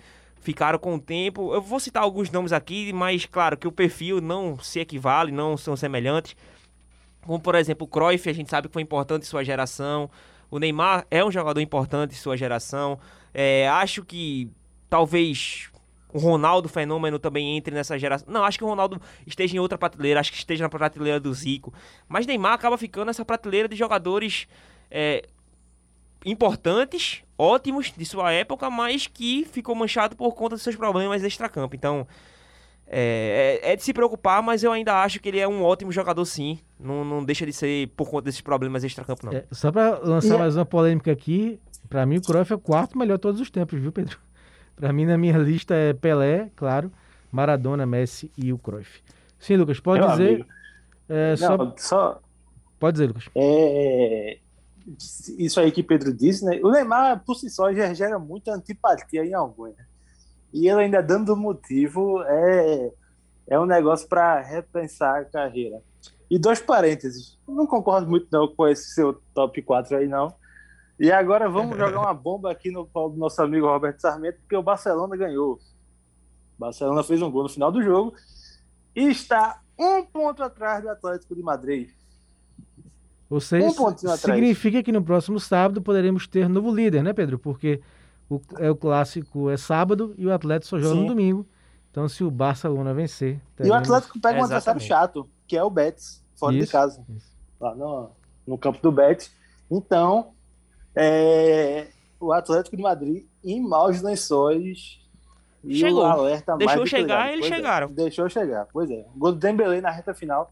ficaram com o tempo. Eu vou citar alguns nomes aqui, mas claro que o perfil não se equivale, não são semelhantes. Como por exemplo o Cruyff, a gente sabe que foi importante em sua geração. O Neymar é um jogador importante em sua geração. É, acho que talvez o Ronaldo Fenômeno também entre nessa geração. Não, acho que o Ronaldo esteja em outra prateleira, acho que esteja na prateleira do Zico. Mas Neymar acaba ficando nessa prateleira de jogadores é, importantes, ótimos de sua época, mas que ficou manchado por conta dos seus problemas extra-campo. Então, é, é, é, de se preocupar, mas eu ainda acho que ele é um ótimo jogador, sim. Não, não deixa de ser por conta desses problemas extra-campo, não. É, só para lançar e... mais uma polêmica aqui, para mim o Cruyff é o quarto melhor de todos os tempos, viu, Pedro? Para mim, na minha lista é Pelé, claro, Maradona, Messi e o Cruyff. Sim, Lucas, pode Meu dizer. É, não, só... só... Pode dizer, Lucas. É, isso aí que Pedro disse, né? O Neymar, por si só, já gera muita antipatia em alguns. Né? E ele ainda dando motivo é, é um negócio para repensar a carreira. E dois parênteses. Não concordo muito não com esse seu top 4 aí, não. E agora vamos jogar uma bomba aqui no pau do nosso amigo Roberto Sarmento, porque o Barcelona ganhou. O Barcelona fez um gol no final do jogo e está um ponto atrás do Atlético de Madrid. Ou seja, um significa que no próximo sábado poderemos ter novo líder, né, Pedro? Porque o, é, o clássico é sábado e o Atlético só joga Sim. no domingo. Então, se o Barcelona vencer. Teremos... E o Atlético pega um adversário chato, que é o Betis, fora isso, de casa. Isso. Lá no, no campo do Betis. Então, é, o Atlético de Madrid em maus lençóis. E Chegou. o alerta Deixou chegar e eles pois é, chegaram. É. Deixou chegar, pois é. O gol do Dembélé na reta final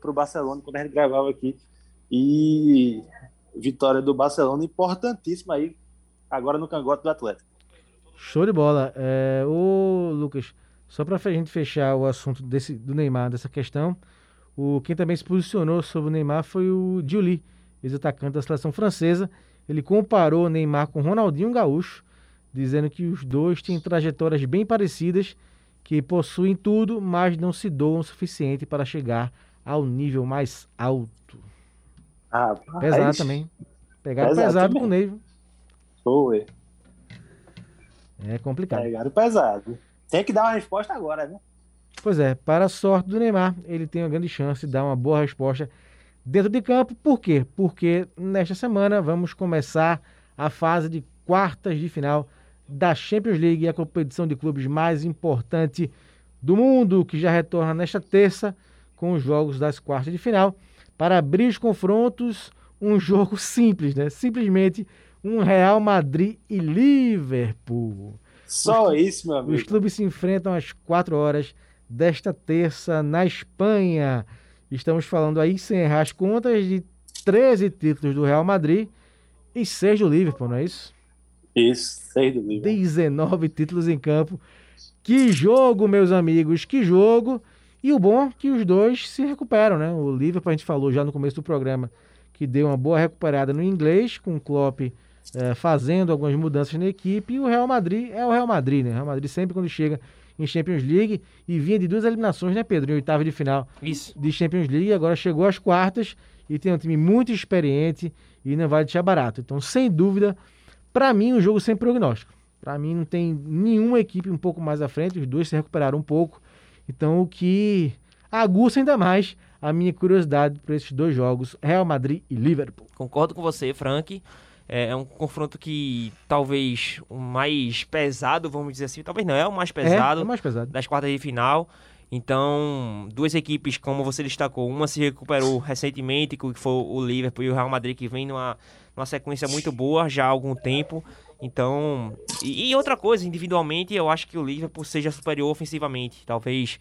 para o Barcelona, quando a gente gravava aqui. E vitória do Barcelona importantíssima aí, agora no cangote do Atlético. Show de bola. É, o Lucas, só para a gente fechar o assunto desse, do Neymar, dessa questão, o, quem também se posicionou sobre o Neymar foi o Diuli, ex-atacante da seleção francesa. Ele comparou o Neymar com Ronaldinho Gaúcho, dizendo que os dois têm trajetórias bem parecidas, que possuem tudo, mas não se doam o suficiente para chegar ao nível mais alto. Ah, pesado também. Pegaram pesado, pesado com o Ney. Foi. É complicado. Pegaram pesado. Tem que dar uma resposta agora, né? Pois é, para a sorte do Neymar, ele tem uma grande chance de dar uma boa resposta dentro de campo. Por quê? Porque nesta semana vamos começar a fase de quartas de final da Champions League, a competição de clubes mais importante do mundo, que já retorna nesta terça com os jogos das quartas de final para abrir os confrontos, um jogo simples, né? Simplesmente um Real Madrid e Liverpool. Só isso, meu amigo. Os clubes se enfrentam às 4 horas desta terça na Espanha. Estamos falando aí, sem errar as contas, de 13 títulos do Real Madrid e 6 do Liverpool, não é isso? Isso, 6 do Liverpool. 19 títulos em campo. Que jogo, meus amigos, que jogo. E o bom é que os dois se recuperam, né? O Liverpool, a gente falou já no começo do programa, que deu uma boa recuperada no inglês, com o Klopp é, fazendo algumas mudanças na equipe, e o Real Madrid é o Real Madrid, né? O Real Madrid sempre quando chega em Champions League e vinha de duas eliminações, né, Pedro? Em oitava de final Isso. de Champions League, agora chegou às quartas e tem um time muito experiente e não vai deixar barato. Então, sem dúvida, para mim, um jogo sem prognóstico. Para mim, não tem nenhuma equipe um pouco mais à frente, os dois se recuperaram um pouco. Então, o que aguça ainda mais a minha curiosidade para esses dois jogos, Real Madrid e Liverpool. Concordo com você, Frank. É, é um confronto que talvez o mais pesado, vamos dizer assim, talvez não, é o mais pesado, é, é mais pesado. das quartas de final. Então, duas equipes, como você destacou, uma se recuperou recentemente, que foi o Liverpool e o Real Madrid, que vem numa, numa sequência muito boa já há algum tempo. Então, e, e outra coisa, individualmente, eu acho que o Liverpool seja superior ofensivamente. Talvez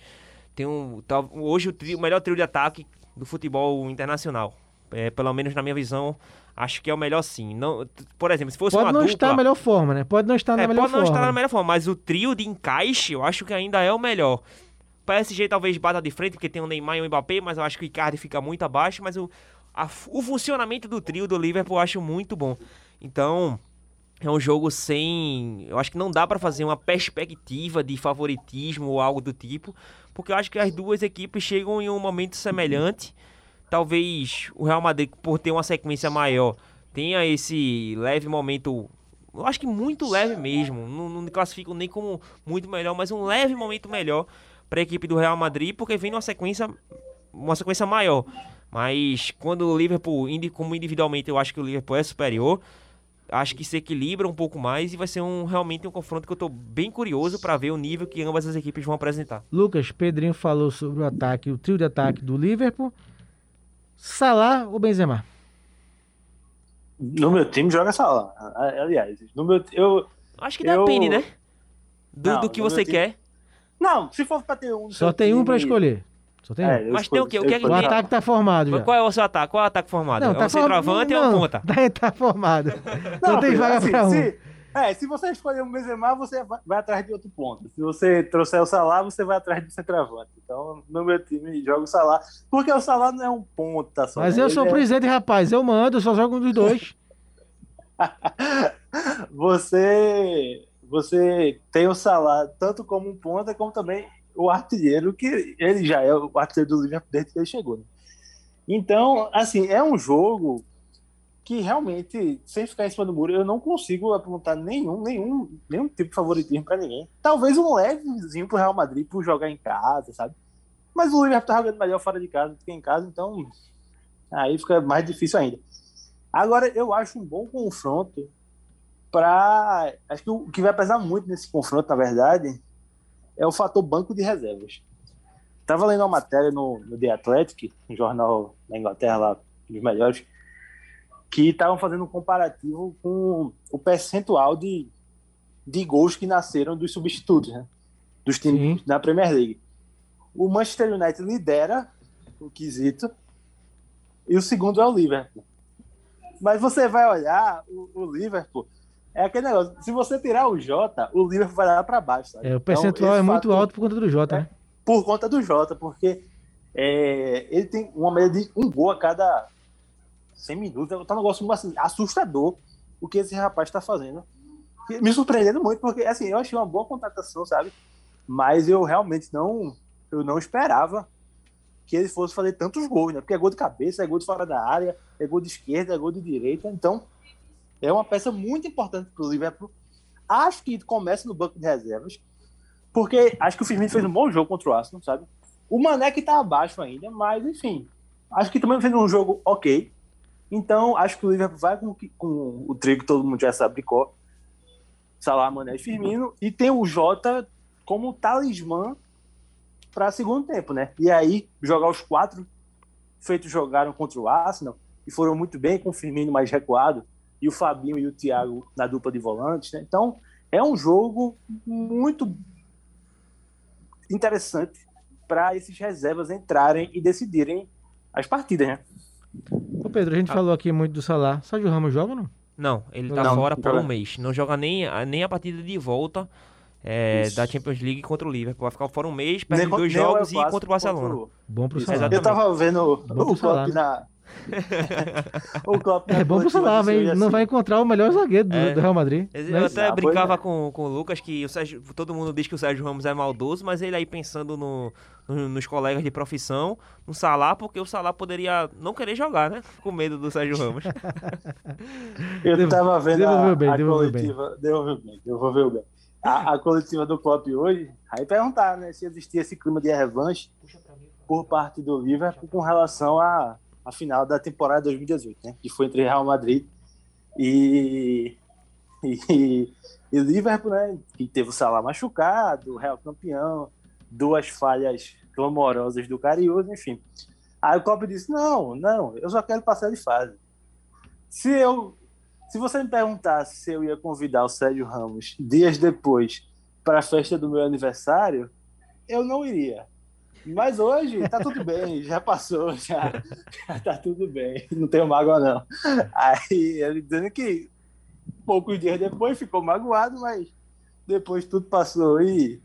tenha um, tal, hoje o, trio, o melhor trio de ataque do futebol internacional. É, pelo menos na minha visão, acho que é o melhor sim. Não, por exemplo, se fosse Pode uma não dupla, estar na melhor forma, né? Pode não estar na é, melhor pode não forma. estar na melhor forma, mas o trio de encaixe eu acho que ainda é o melhor. PSG talvez bata de frente, porque tem o Neymar e o Mbappé, mas eu acho que o Icardi fica muito abaixo, mas o, a- o funcionamento do trio do Liverpool eu acho muito bom. Então, é um jogo sem. Eu acho que não dá pra fazer uma perspectiva de favoritismo ou algo do tipo, porque eu acho que as duas equipes chegam em um momento semelhante. Talvez o Real Madrid, por ter uma sequência maior, tenha esse leve momento. Eu acho que muito leve mesmo. Não, não classifico nem como muito melhor, mas um leve momento melhor para a equipe do Real Madrid, porque vem numa sequência, uma sequência maior. Mas quando o Liverpool, como individualmente, eu acho que o Liverpool é superior. Acho que se equilibra um pouco mais e vai ser um realmente um confronto que eu tô bem curioso para ver o nível que ambas as equipes vão apresentar. Lucas, Pedrinho falou sobre o ataque, o trio de ataque do Liverpool. Salah ou Benzema? No meu time joga Salah. Aliás, no meu, eu, Acho que Eu- depende, né? Do, Não, do que você time- quer. não, se for pra ter um. Só tem um pra escolher. Só tem um. É, eu Mas tem o quê? O que é que O tem? ataque tá formado já. Qual é o seu ataque? Qual é o ataque formado? é um form- centroavante ou é um não, ponta? Tá, tá formado. Não, tem filho, vaga assim, pra um. Se, é, se você escolher um Benzema, você vai, atrás de outro ponto. Se você trouxer o Salah, você vai atrás do centroavante. Então, no meu time, joga o Salah. Porque o Salah não é um ponta só. Mas né? eu Ele sou o é- presidente, rapaz. Eu mando, só jogo um dos dois. você, você tem o Salah tanto como um ponta, como também o artilheiro, que ele já é o artilheiro do Liverpool desde que ele chegou. né? Então, assim, é um jogo que realmente, sem ficar em cima do muro, eu não consigo apontar nenhum, nenhum, nenhum tipo de favoritismo para ninguém. Talvez um levezinho pro Real Madrid por jogar em casa, sabe? Mas o Liverpool tá jogando melhor fora de casa do que em casa, então aí fica mais difícil ainda. Agora, eu acho um bom confronto para. Acho que o que vai pesar muito nesse confronto, na verdade, é o fator banco de reservas. Estava lendo uma matéria no, no The Athletic, um jornal da Inglaterra, lá, um dos melhores, que estavam fazendo um comparativo com o percentual de, de gols que nasceram dos substitutos, né? Dos times Sim. da Premier League. O Manchester United lidera o quesito e o segundo é o Liverpool. Mas você vai olhar o, o Liverpool, é aquele negócio, se você tirar o Jota, o Liverpool vai lá para baixo. Sabe? É, o Então, percentual esse é muito fator- alto por conta do Jota, É. né? por conta do Jota, porque é, ele tem uma média de um gol a cada 100 minutos. Tá um negócio assim, assustador o que esse rapaz está fazendo. Me surpreendendo muito, porque assim, eu achei uma boa contratação, sabe? Mas eu realmente não, eu não esperava que ele fosse fazer tantos gols, né? Porque é gol de cabeça, é gol de fora da área, é gol de esquerda, é gol de direita. Então, é uma peça muito importante para o Liverpool. Acho que começa no banco de reservas, porque acho que o Firmino fez um bom jogo contra o Arsenal, sabe? O Mané que tá abaixo ainda, mas enfim. Acho que também fez um jogo ok. Então, acho que o Liverpool vai com, com o que todo mundo já sabe de cor. Salah, Mané e Firmino. E tem o Jota como talismã para segundo tempo, né? E aí, jogar os quatro feitos jogaram contra o Arsenal e foram muito bem com o Firmino mais recuado e o Fabinho e o Thiago na dupla de volantes, né? Então, é um jogo muito interessante para esses reservas entrarem e decidirem as partidas, né? Ô Pedro, a gente falou aqui muito do Salah. Sérgio Ramos joga ou não? Não, ele tá Não, fora por um mês. Não joga nem, a- nem a partida de volta é, da Champions League contra o Liverpool. Vai ficar fora um mês, perde dois o jogos e contra o Barcelona. contra o- Bom pro Salah. Eu tava vendo Bom o Klopp Salah, na. O Klopp É bom pro Salah, mas não assim, vai encontrar o melhor zagueiro do, É. do Real Madrid. Eu é? Ah, até pois brincava com, com o Lucas que o Sérgio, todo mundo diz que o Sérgio Ramos é maldoso, mas ele aí pensando no, no- nos colegas de profissão, no Salah, porque o Salah poderia não querer jogar, né? Com medo do Sérgio Ramos. Eu Devo- tava vendo devolveu a, bem, a devolveu bem. coletiva. Devolveu bem, devolveu bem. A, a coletiva do Klopp hoje, aí perguntar, né, se existia esse clima de revanche por parte do Liverpool com relação à, à final da temporada 2018, né, que foi entre Real Madrid e, e, e Liverpool, né, que teve o Salah machucado, o Real campeão, duas falhas clamorosas do Cariús, enfim. Aí o Klopp disse: Não, não, eu só quero passar de fase. Se eu. Se você me perguntasse se eu ia convidar o Sérgio Ramos dias depois para a festa do meu aniversário, eu não iria. Mas hoje tá tudo bem, já passou, já, já tá tudo bem, não tenho mágoa não. Aí ele dizendo que poucos dias depois ficou magoado, mas depois tudo passou e,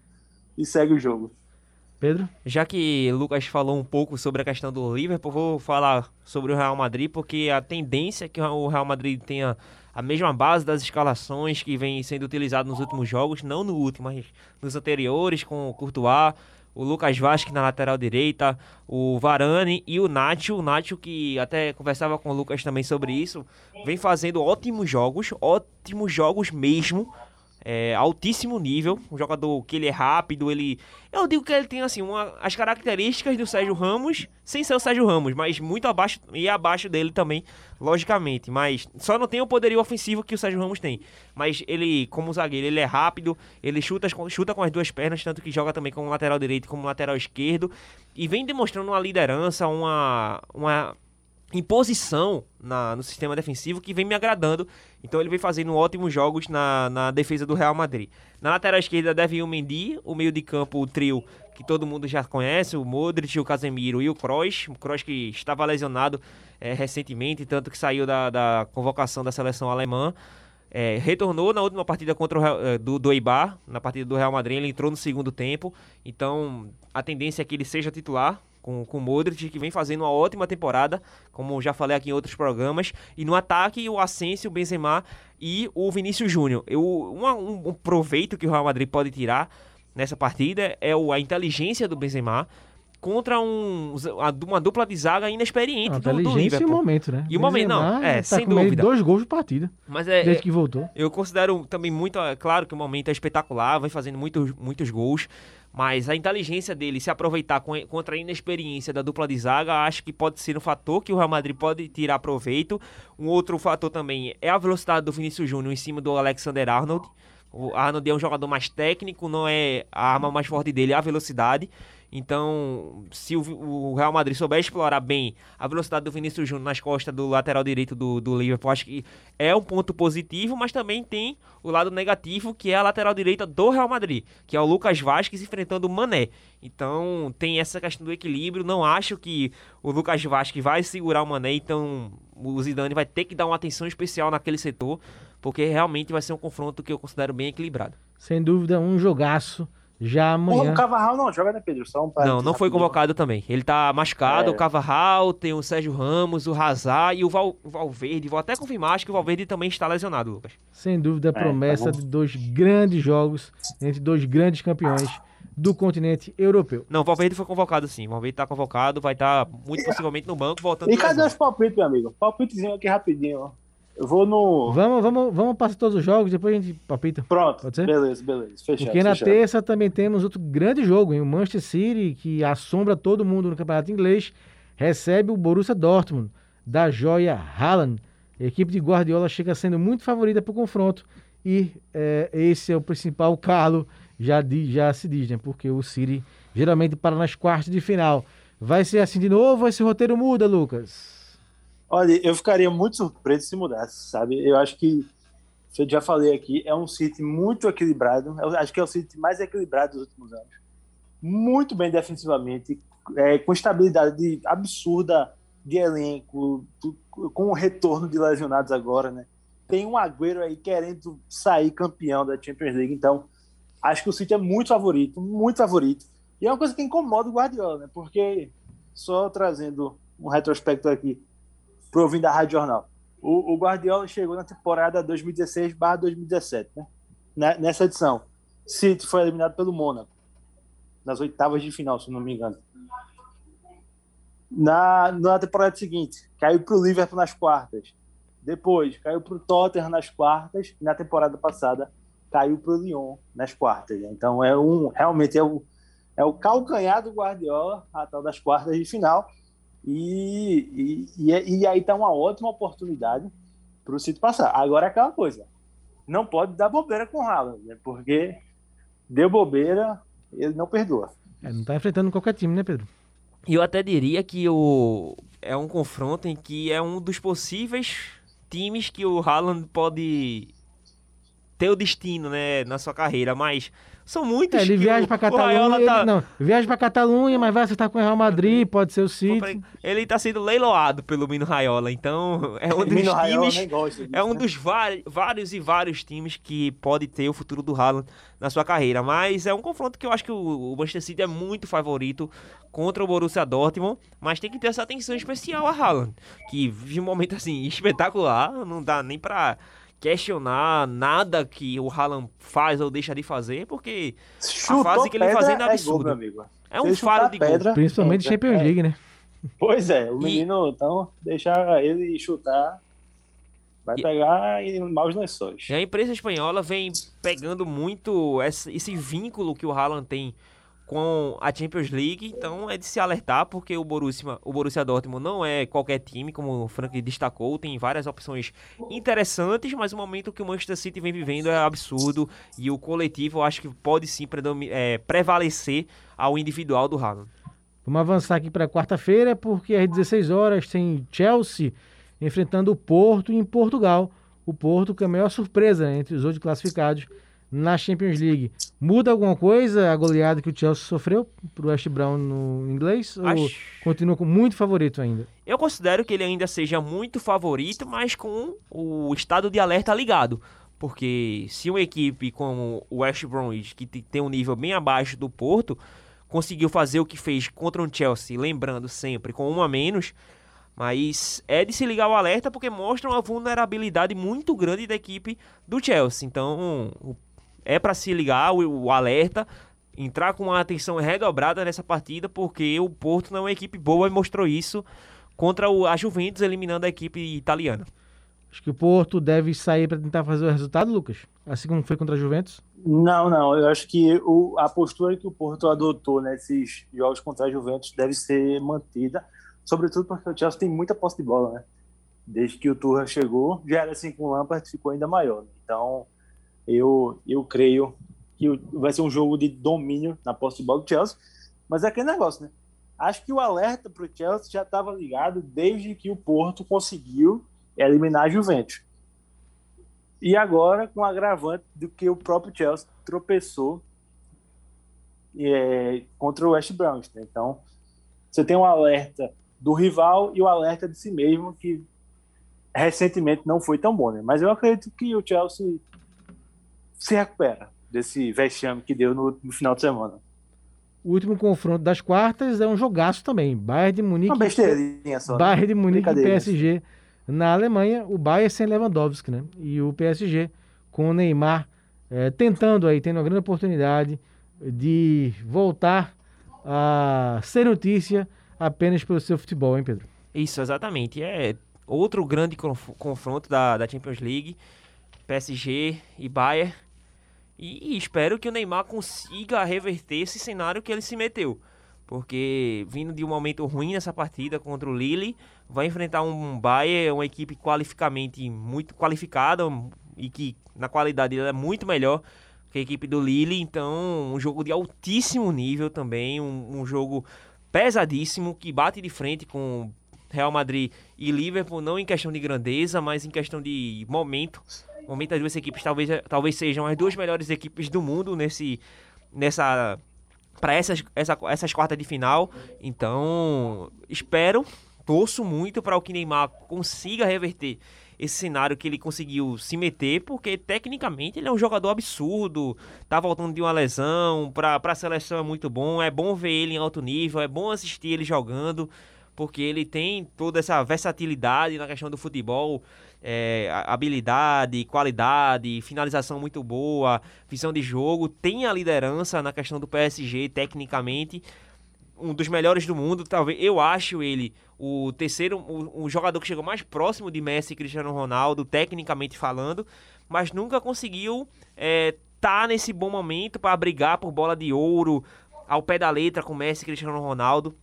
e segue o jogo. Pedro? Já que Lucas falou um pouco sobre a questão do Liverpool, vou falar sobre o Real Madrid, porque a tendência é que o Real Madrid tenha a mesma base das escalações que vem sendo utilizado nos últimos jogos, não no último, mas nos anteriores, com o Courtois, o Lucas Vasquez na lateral direita, o Varane e o Nacho. O Nacho, que até conversava com o Lucas também sobre isso, vem fazendo ótimos jogos, ótimos jogos mesmo é, altíssimo nível, um jogador que ele é rápido, ele... Eu digo que ele tem, assim, uma, as características do Sérgio Ramos, sem ser o Sérgio Ramos, mas muito abaixo, e abaixo dele também, logicamente, mas só não tem o poderio ofensivo que o Sérgio Ramos tem, mas ele, como zagueiro, ele é rápido, ele chuta, chuta com as duas pernas, tanto que joga também como lateral direito como lateral esquerdo, e vem demonstrando uma liderança, uma... uma imposição na, no sistema defensivo que vem me agradando. Então ele vem fazendo ótimos jogos na, na defesa do Real Madrid. Na lateral esquerda deve ir o Mendy, o meio de campo, o trio que todo mundo já conhece, o Modric, o Casemiro e o Kroos. O Kroos que estava lesionado é, recentemente, tanto que saiu da, da convocação da seleção alemã. É, retornou na última partida contra o, é, do, do Eibar, na partida do Real Madrid, ele entrou no segundo tempo. Então a tendência é que ele seja titular com, com o Modric, que vem fazendo uma ótima temporada, como já falei aqui em outros programas. E no ataque, o Asensio, o Benzema e o Vinícius Júnior. Eu, um, um proveito que o Real Madrid pode tirar nessa partida é o, a inteligência do Benzema contra um, uma dupla de zaga inexperiente Não, do, do Liverpool. e o momento, né? E o momento, não, é, tá sem dúvida. dois gols de partida, Mas é, desde que voltou. eu considero também muito, é claro que o momento é espetacular, vai fazendo muitos, muitos gols, mas a inteligência dele se aproveitar contra a inexperiência da dupla de zaga, acho que pode ser um fator que o Real Madrid pode tirar proveito. Um outro fator também é a velocidade do Vinícius Júnior em cima do Alexander Arnold. O Arnold é um jogador mais técnico, não é a arma mais forte dele, é a velocidade. Então, se o, o Real Madrid souber explorar bem a velocidade do Vinícius Júnior nas costas do lateral direito do, do Liverpool, acho que é um ponto positivo, mas também tem o lado negativo, que é a lateral direita do Real Madrid, que é o Lucas Vasquez enfrentando o Mané. Então, tem essa questão do equilíbrio. Não acho que o Lucas Vasquez vai segurar o Mané, então o Zidane vai ter que dar uma atenção especial naquele setor, porque realmente vai ser um confronto que eu considero bem equilibrado. Sem dúvida, um jogaço já amanhã. O Cavarral não joga, né, Pedro? Só um Não, não foi convocado também. Ele tá machucado, É. o Cavarral, tem o Sérgio Ramos, o Hazard e o, Val, Valverde. Vou até confirmar, acho que o Valverde também está lesionado, Lucas. Sem dúvida, a tá promessa bom. de dois grandes jogos entre dois grandes campeões do continente europeu. Não, o Valverde foi convocado sim. O Valverde tá convocado, vai estar muito possivelmente no banco, voltando E cadê os palpites, meu amigo? Palpitezinho aqui rapidinho, ó. Eu vou no. Vamos, vamos, vamos passar todos os jogos, depois a gente palpita. Pronto. Pode ser? Beleza, beleza. Fechado. Porque na fechado. terça também temos outro grande jogo, hein? o Manchester City, que assombra todo mundo no campeonato inglês, recebe o Borussia Dortmund, da joia Haaland. A equipe de Guardiola chega sendo muito favorita para o confronto e é, esse é o principal calo, já, di- já se diz, né? Porque o City geralmente para nas quartas de final. Vai ser assim de novo ou esse roteiro muda, Lucas? Olha, eu ficaria muito surpreso se mudasse, sabe? Eu acho que, eu já falei aqui, é um City muito equilibrado. Eu acho que é o City mais equilibrado dos últimos anos. Muito bem defensivamente, é, com estabilidade absurda de elenco, com o retorno de lesionados agora, né? Tem um Agüero aí querendo sair campeão da Champions League, então acho que o City é muito favorito, muito favorito. E é uma coisa que incomoda o Guardiola, né? Porque, só trazendo um retrospecto aqui, pro ouvinte da Rádio Jornal. O, o Guardiola chegou na temporada 2016/2017, né? Ne- Nessa edição, City foi eliminado pelo Mônaco nas oitavas de final, se não me engano. Na, na temporada seguinte, caiu para o Liverpool nas quartas. Depois, caiu para o Tottenham nas quartas. E na temporada passada, caiu para o Lyon nas quartas. né? Então, é um realmente é o, é o calcanhar do Guardiola, a tal das quartas de final. E, e, e, e aí tá uma ótima oportunidade para o City passar. Agora é aquela coisa, não pode dar bobeira com o Haaland, né? porque deu bobeira, ele não perdoa. É, não tá enfrentando qualquer time, né, Pedro? E eu até diria que o é um confronto em que é um dos possíveis times que o Haaland pode ter o destino, né, na sua carreira, mas são muitos É, ele que viaja o Catalunha. Ele- tá- não, viaja pra Catalunha, mas vai acertar com o Real Madrid, pode ser o City. Ele tá sendo leiloado pelo Mino Raiola, então é um dos Mino times disso, É um né? dos vários e vários times que pode ter o futuro do Haaland na sua carreira. Mas é um confronto que eu acho que o, Manchester City é muito favorito contra o Borussia Dortmund. Mas tem que ter essa atenção especial a Haaland, que vive um momento assim espetacular. Não dá nem pra questionar nada que o Haaland faz ou deixa de fazer, porque Chutou fase que ele fazendo é gol, absurda. meu amigo. é um faro de gol. pedra, Principalmente entra. Champions É. League, né? Pois é, o E- menino, então, deixar ele chutar, vai E- pegar em maus lençóis. E a imprensa espanhola vem pegando muito esse, esse vínculo que o Haaland tem com a Champions League, então é de se alertar porque o Borussia, o Borussia Dortmund não é qualquer time, como o Frank destacou, tem várias opções interessantes, mas o momento que o Manchester City vem vivendo é absurdo e o coletivo eu acho que pode sim é, prevalecer ao individual do Haaland. Vamos avançar aqui para quarta-feira, porque às 16 horas tem Chelsea enfrentando o Porto em Portugal. O Porto, que é a maior surpresa né, entre os outros classificados na Champions League. Muda alguma coisa a goleada que o Chelsea sofreu para o West Brown no inglês? Ou Acho- continua com muito favorito ainda? Eu considero que ele ainda seja muito favorito, mas com o estado de alerta ligado. Porque se uma equipe como o West Bromwich, que te- tem um nível bem abaixo do Porto, conseguiu fazer o que fez contra o Chelsea, lembrando sempre, com um a menos, mas é de se ligar o alerta porque mostra uma vulnerabilidade muito grande da equipe do Chelsea. Então, o- é para se ligar o, o alerta, entrar com uma atenção redobrada nessa partida, porque o Porto não é uma equipe boa e mostrou isso contra o, a Juventus, eliminando a equipe italiana. Acho que o Porto deve sair para tentar fazer o resultado, Lucas? Assim como foi contra a Juventus? Não, não, eu acho que o, a postura que o Porto adotou nesses jogos contra a Juventus deve ser mantida, sobretudo porque o Chelsea tem muita posse de bola, né? Desde que o Turra chegou, já era assim com o Lampard, ficou ainda maior. né? Então, eu, eu creio que vai ser um jogo de domínio na posse de bola do Chelsea, mas é aquele negócio, né? Acho que o alerta para o Chelsea já estava ligado desde que o Porto conseguiu eliminar a Juventus. E agora, com o agravante do que o próprio Chelsea tropeçou é, contra o West Bromwich. né? Então, você tem um alerta do rival e o alerta de si mesmo, que recentemente não foi tão bom. Né? Mas eu acredito que o Chelsea se recupera desse vexame que deu no, no final de semana. O último confronto das quartas é um jogaço também. Bayern de Munique. Uma besteirinha só. né? Bayern de Munique e. PSG na Alemanha, o Bayern sem Lewandowski, né? E o PSG com o Neymar eh, tentando aí, tendo uma grande oportunidade de voltar a ser notícia apenas pelo seu futebol, hein, Pedro? Isso, exatamente. É outro grande conf- confronto da, da Champions League, PSG e Bayern. E, espero que o Neymar consiga reverter esse cenário que ele se meteu. Porque vindo de um momento ruim nessa partida contra o Lille, vai enfrentar um Bayern, uma equipe qualificamente muito qualificada e que na qualidade ela é muito melhor que a equipe do Lille. Então, um jogo de altíssimo nível também, um, um jogo pesadíssimo que bate de frente com Real Madrid e Liverpool, não em questão de grandeza, mas em questão de momento. Momento das duas equipes talvez, talvez sejam as duas melhores equipes do mundo nesse nessa para essas essa, essas quartas de final. Então, espero, torço muito para o que Neymar consiga reverter esse cenário que ele conseguiu se meter, porque tecnicamente ele é um jogador absurdo, tá voltando de uma lesão, para a seleção é muito bom, é bom ver ele em alto nível, é bom assistir ele jogando, porque ele tem toda essa versatilidade na questão do futebol, é, habilidade, qualidade, finalização muito boa, visão de jogo, tem a liderança na questão do PSG tecnicamente, um dos melhores do mundo, talvez eu acho ele o terceiro, o, o jogador que chegou mais próximo de Messi e Cristiano Ronaldo, tecnicamente falando, mas nunca conseguiu é, tá nesse bom momento para brigar por bola de ouro ao pé da letra com Messi e Cristiano Ronaldo.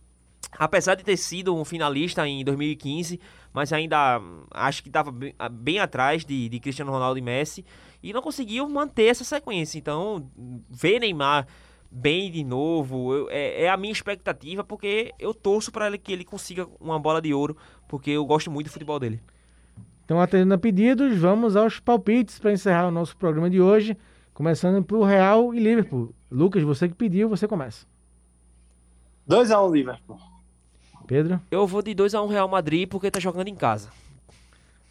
Apesar de ter sido um finalista em 2015, mas ainda acho que estava bem, ah, bem atrás de, de Cristiano Ronaldo e Messi e não conseguiu manter essa sequência. Então, ver Neymar bem de novo. Eu- é, é a minha expectativa, porque eu torço para ele que ele consiga uma bola de ouro, porque eu gosto muito do futebol dele. Então, atendendo a pedidos, vamos aos palpites para encerrar o nosso programa de hoje. Começando pro Real e Liverpool. Lucas, você que pediu, você começa. 2x1 Liverpool. Pedro? Eu vou de 2 a 1 Real Madrid porque tá jogando em casa.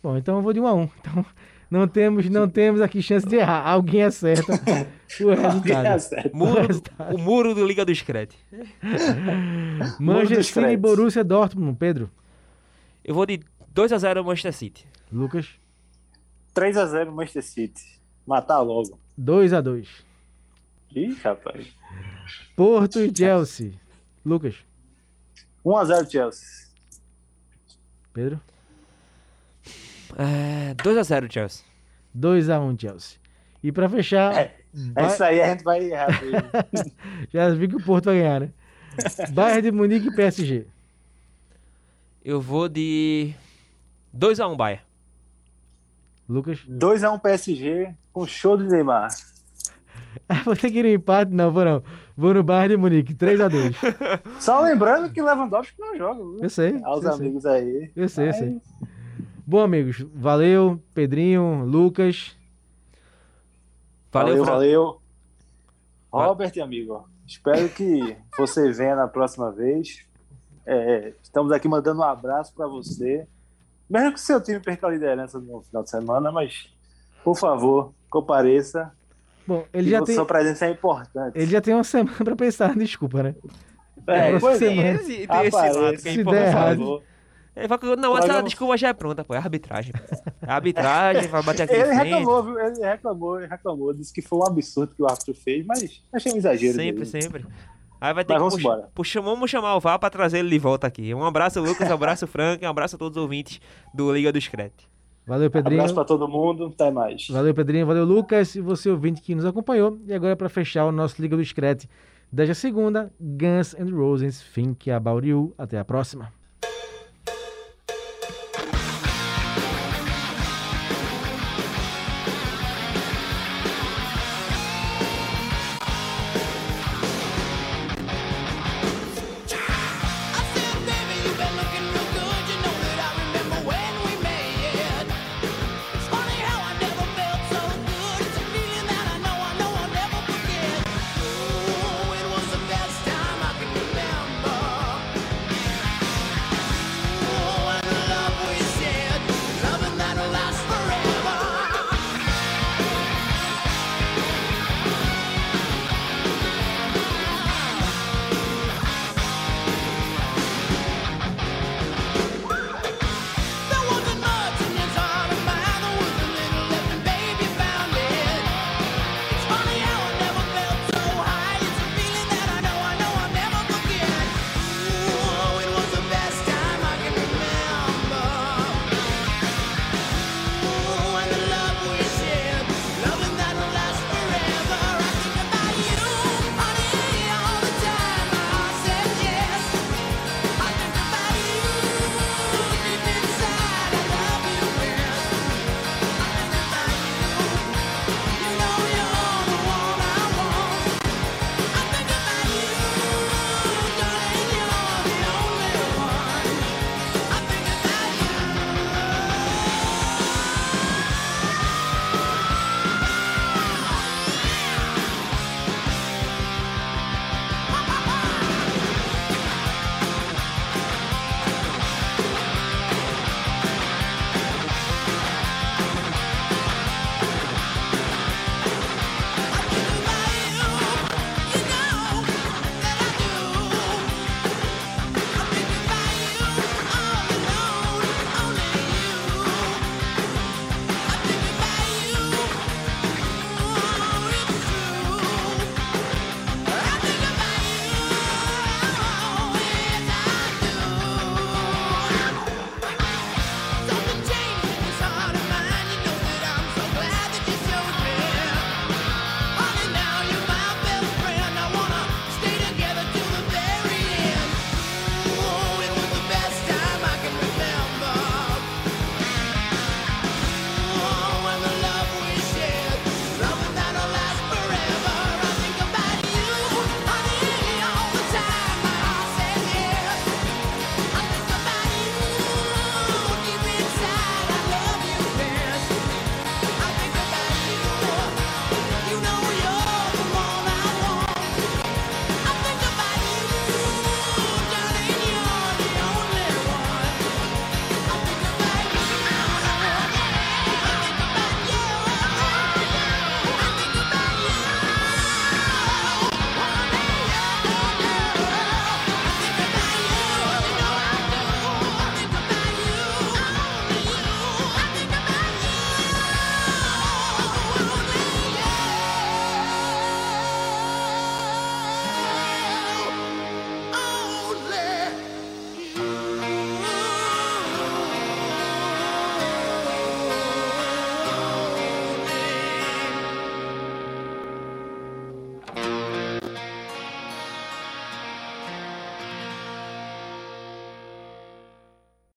Bom, então eu vou de 1 a 1 Então, não temos, não temos aqui chance de errar. Alguém acerta o resultado. Acerta. Muro, resultado. o muro do Liga do Scred. Manchester City e. Borussia Dortmund. Pedro? Eu vou de 2 a 0 Manchester City. Lucas? 3x0 Manchester City. Matar logo. 2 a 2 Ih, rapaz. Porto e Chelsea. Lucas? 1x0 Chelsea. Pedro? É, 2 a 0 Chelsea. 2 a 1 Chelsea. E para fechar, É, Ba- Isso aí a gente vai errar. já vi que o Porto vai ganhar, né? Bayern de Munique e PSG. Eu vou de 2 a 1 Bayern. Lucas? 2x1 PSG com show do Neymar. Ah, vou ter que ir no empate? Não, vou não. Vou no Bayern de Munique, 3 a 2 Só lembrando que Lewandowski não joga. viu? Eu sei. Aos eu sei. amigos aí. Eu sei, eu Mas- sei. Bom, amigos, valeu, Pedrinho, Lucas. Valeu, Valeu, valeu. Robert, amigo, espero que você venha na próxima vez. É, estamos aqui mandando um abraço para você. Mesmo que o seu time perca a liderança no final de semana, mas, por favor, compareça. Bom, ele que já, tem, sua presença é importante. ele já tem uma semana pra pensar, desculpa, né? É, Essa pois é. semana. Esse, tem esse lado que é importante. É, vai- não, essa desculpa já é pronta, pô. É arbitragem. É arbitragem, vai bater aqui Ele reclamou, viu? Ele reclamou, ele reclamou. Disse que foi um absurdo que o árbitro fez, mas achei um exagero. Sempre, dele. sempre. Aí vai ter Mas que vamos puxa, vamos chamar o VAR pra trazer ele de volta aqui. Um abraço, Lucas, um abraço, Frank, um abraço a todos os ouvintes do Liga do Screte. Valeu, Pedrinho. Abraço para todo mundo. Até mais. Valeu, Pedrinho. Valeu, Lucas. E você, ouvinte, que nos acompanhou. E agora, para fechar o nosso Liga do Screte desta segunda, Guns N' Roses, Think About You. Até a próxima.